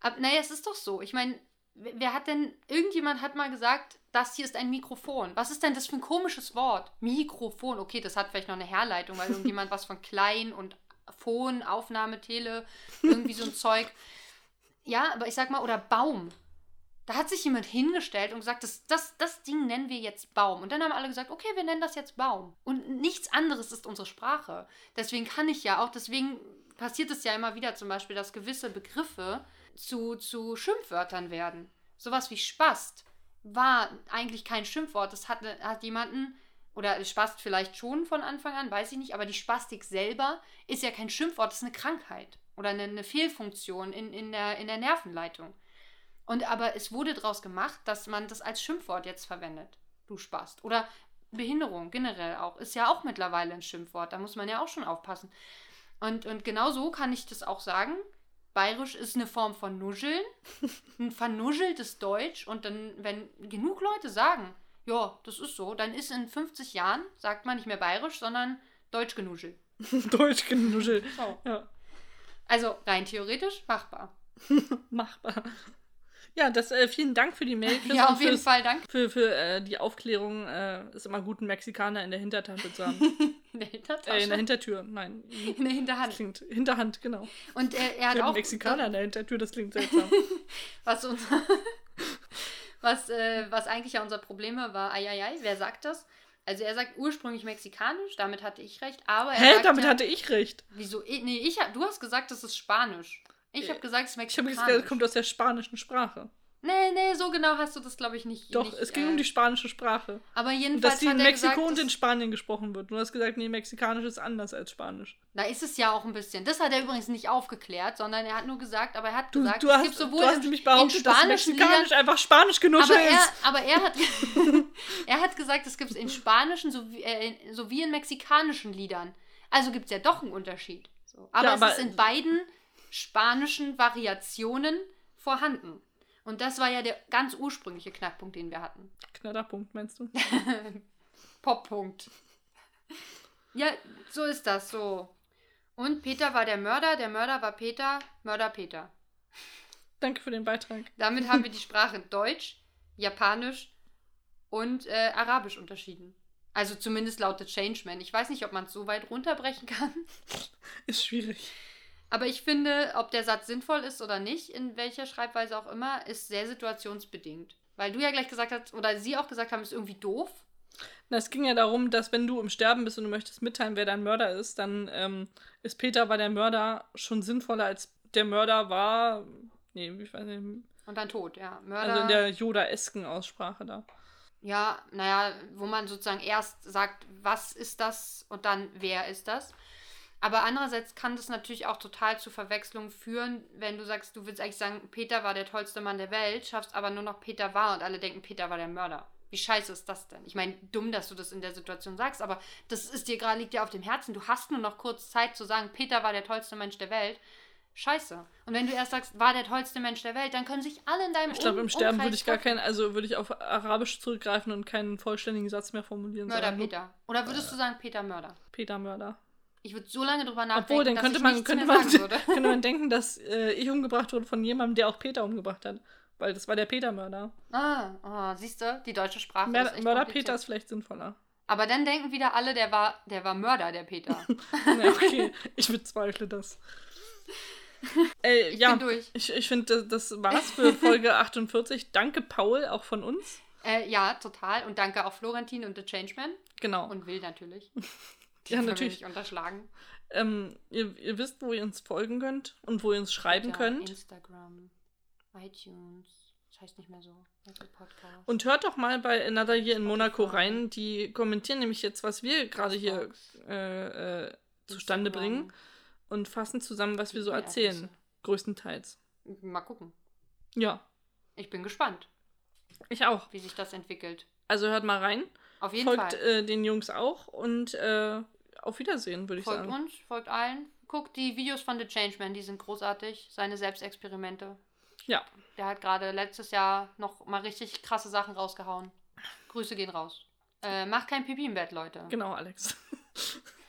Aber naja, es ist doch so. Ich meine, wer hat denn, irgendjemand hat mal gesagt, das hier ist ein Mikrofon. Was ist denn das für ein komisches Wort? Mikrofon. Okay, das hat vielleicht noch eine Herleitung, weil irgendjemand was von klein und Phon, Aufnahme, Tele, irgendwie so ein Zeug. Ja, aber ich sag mal, oder Baum. Da hat sich jemand hingestellt und gesagt, das, das, das Ding nennen wir jetzt Baum. Und dann haben alle gesagt, okay, wir nennen das jetzt Baum. Und nichts anderes ist unsere Sprache. Deswegen kann ich ja auch, deswegen passiert es ja immer wieder zum Beispiel, dass gewisse Begriffe zu, zu Schimpfwörtern werden. Sowas wie Spast war eigentlich kein Schimpfwort. Das hat, hat jemanden, oder Spast vielleicht schon von Anfang an, weiß ich nicht, aber die Spastik selber ist ja kein Schimpfwort, das ist eine Krankheit oder eine, eine Fehlfunktion in, in, der, in der Nervenleitung. Und aber es wurde daraus gemacht, dass man das als Schimpfwort jetzt verwendet. Du Spast. Oder Behinderung generell auch. Ist ja auch mittlerweile ein Schimpfwort. Da muss man ja auch schon aufpassen. Und, und genau so kann ich das auch sagen. Bayerisch ist eine Form von Nuscheln, <laughs> ein vernuscheltes Deutsch. Und dann, wenn genug Leute sagen, ja, das ist so, dann ist in 50 Jahren, sagt man nicht mehr Bayerisch, sondern Deutsch genuschelt. <laughs> Deutsch genuschelt. So. Ja, Also rein theoretisch machbar. <laughs> machbar. Ja, das, äh, vielen Dank für die Mail. <laughs> Chris, ja, auf jeden Fall, danke. Für, für äh, die Aufklärung äh, ist immer gut, einen Mexikaner in der Hintertasche zu haben. <laughs> In der Hintertasche. äh, in der Hintertür, nein. <laughs> in der Das Hinterhand. klingt Hinterhand, genau. Und er, er Ich hat auch. einen Mexikaner in der Hintertür, das klingt seltsam. Was, uns, was, äh, was eigentlich ja unser Problem war, eieiei, wer sagt das? Also er sagt ursprünglich mexikanisch, damit hatte ich recht, aber er Hä, damit ja, hatte ich recht. Wieso? Nee, ich, du hast gesagt, das ist Spanisch. Ich habe gesagt, es ist Ich habe gesagt, das kommt aus der spanischen Sprache. Nee, nee, so genau hast du das, glaube ich, nicht. Doch, nicht, es ging äh, um die spanische Sprache. Aber Und jedenfalls dass die in er Mexiko gesagt, und in Spanien gesprochen wird. Du hast gesagt, nee, Mexikanisch ist anders als Spanisch. Da ist es ja auch ein bisschen. Das hat er übrigens nicht aufgeklärt, sondern er hat nur gesagt, aber er hat Du, gesagt, du, es hast, gibt du sowohl hast in, nämlich in behauptet, dass Mexikanisch Liedern, einfach Spanisch genuschelt aber er, ist. aber er hat, <laughs> <laughs> er hat gesagt, es gibt es in spanischen sowie, äh, sowie in mexikanischen Liedern. Also gibt es ja doch einen Unterschied. So. Aber, Ja, es aber- ist in beiden spanischen Variationen vorhanden. Und das war ja der ganz ursprüngliche Knackpunkt, den wir hatten. Knatterpunkt, meinst du? <laughs> Poppunkt. Ja, so ist das so. Und Peter war der Mörder, der Mörder war Peter, Mörder Peter. Danke für den Beitrag. Damit haben wir die <laughs> Sprache Deutsch, Japanisch und äh, Arabisch unterschieden. Also zumindest laut The Changeman. Ich weiß nicht, ob man es so weit runterbrechen kann. Ist schwierig. Aber ich finde, ob der Satz sinnvoll ist oder nicht, in welcher Schreibweise auch immer, ist sehr situationsbedingt. Weil du ja gleich gesagt hast, oder sie auch gesagt haben, ist irgendwie doof. Na, es ging ja darum, dass wenn du im Sterben bist und du möchtest mitteilen, wer dein Mörder ist, dann ähm, ist Peter war der Mörder schon sinnvoller als der Mörder war. Nee, ich weiß nicht. Und dann tot, ja. Mörder. Also in der Yoda-esken Aussprache da. Ja, naja, wo man sozusagen erst sagt, was ist das und dann, wer ist das. Aber andererseits kann das natürlich auch total zu Verwechslung führen, wenn du sagst, du willst eigentlich sagen, Peter war der tollste Mann der Welt, schaffst aber nur noch Peter war und alle denken, Peter war der Mörder. Wie scheiße ist das denn? Ich meine, dumm, dass du das in der Situation sagst, aber das ist dir gerade, liegt dir auf dem Herzen. Du hast nur noch kurz Zeit zu sagen, Peter war der tollste Mensch der Welt. Scheiße. Und wenn du erst sagst, war der tollste Mensch der Welt, dann können sich alle in deinem Ich glaube, im Sterben Umkreis würde ich gar keinen, also würde ich auf Arabisch zurückgreifen und keinen vollständigen Satz mehr formulieren. Mörder nur Peter. Oder würdest du sagen Peter Mörder? Peter Mörder. Ich würde so lange drüber nachdenken, Obwohl, dann dass könnte ich man, könnte, man, sagen <laughs> würde. könnte man <laughs> denken, dass äh, ich umgebracht wurde von jemandem, der auch Peter umgebracht hat. Weil das war der Peter-Mörder. Ah, oh, siehst du, die deutsche Sprache ist Mörder, echt Mörder. Peter ist vielleicht sinnvoller. Aber dann denken wieder alle, der war, der war Mörder, der Peter. <laughs> Na, okay, ich bezweifle das. Ey, Ich ja, bin durch. ich, ich finde, das, das war's für Folge 48. Danke, Paul, auch von uns. Äh, ja, total. Und danke auch Florentin und The Changeman. Genau. Und Will natürlich. Die Ja, können wir natürlich. nicht unterschlagen. Ähm, ihr, ihr wisst, wo ihr uns folgen könnt und wo ihr uns schreiben Twitter, könnt. Instagram, iTunes. Das heißt nicht mehr so. Und hört doch mal bei Another Year in Monaco rein. Die kommentieren nämlich jetzt, was wir gerade hier äh, äh, zustande bringen und fassen zusammen, was wir so erzählen. Größtenteils. Mal gucken. Ja, Ich bin gespannt, ich auch. wie sich das entwickelt. Also hört mal rein. Auf jeden Folgt Fall. äh, den Jungs auch und äh, auf Wiedersehen, würde ich Folgt sagen. uns, folgt allen. Guckt die Videos von The Changeman, die sind großartig. Seine Selbstexperimente. Ja, Der hat gerade letztes Jahr noch mal richtig krasse Sachen rausgehauen. Grüße gehen raus. Äh, macht kein Pipi im Bett, Leute. genau, Alex. <laughs>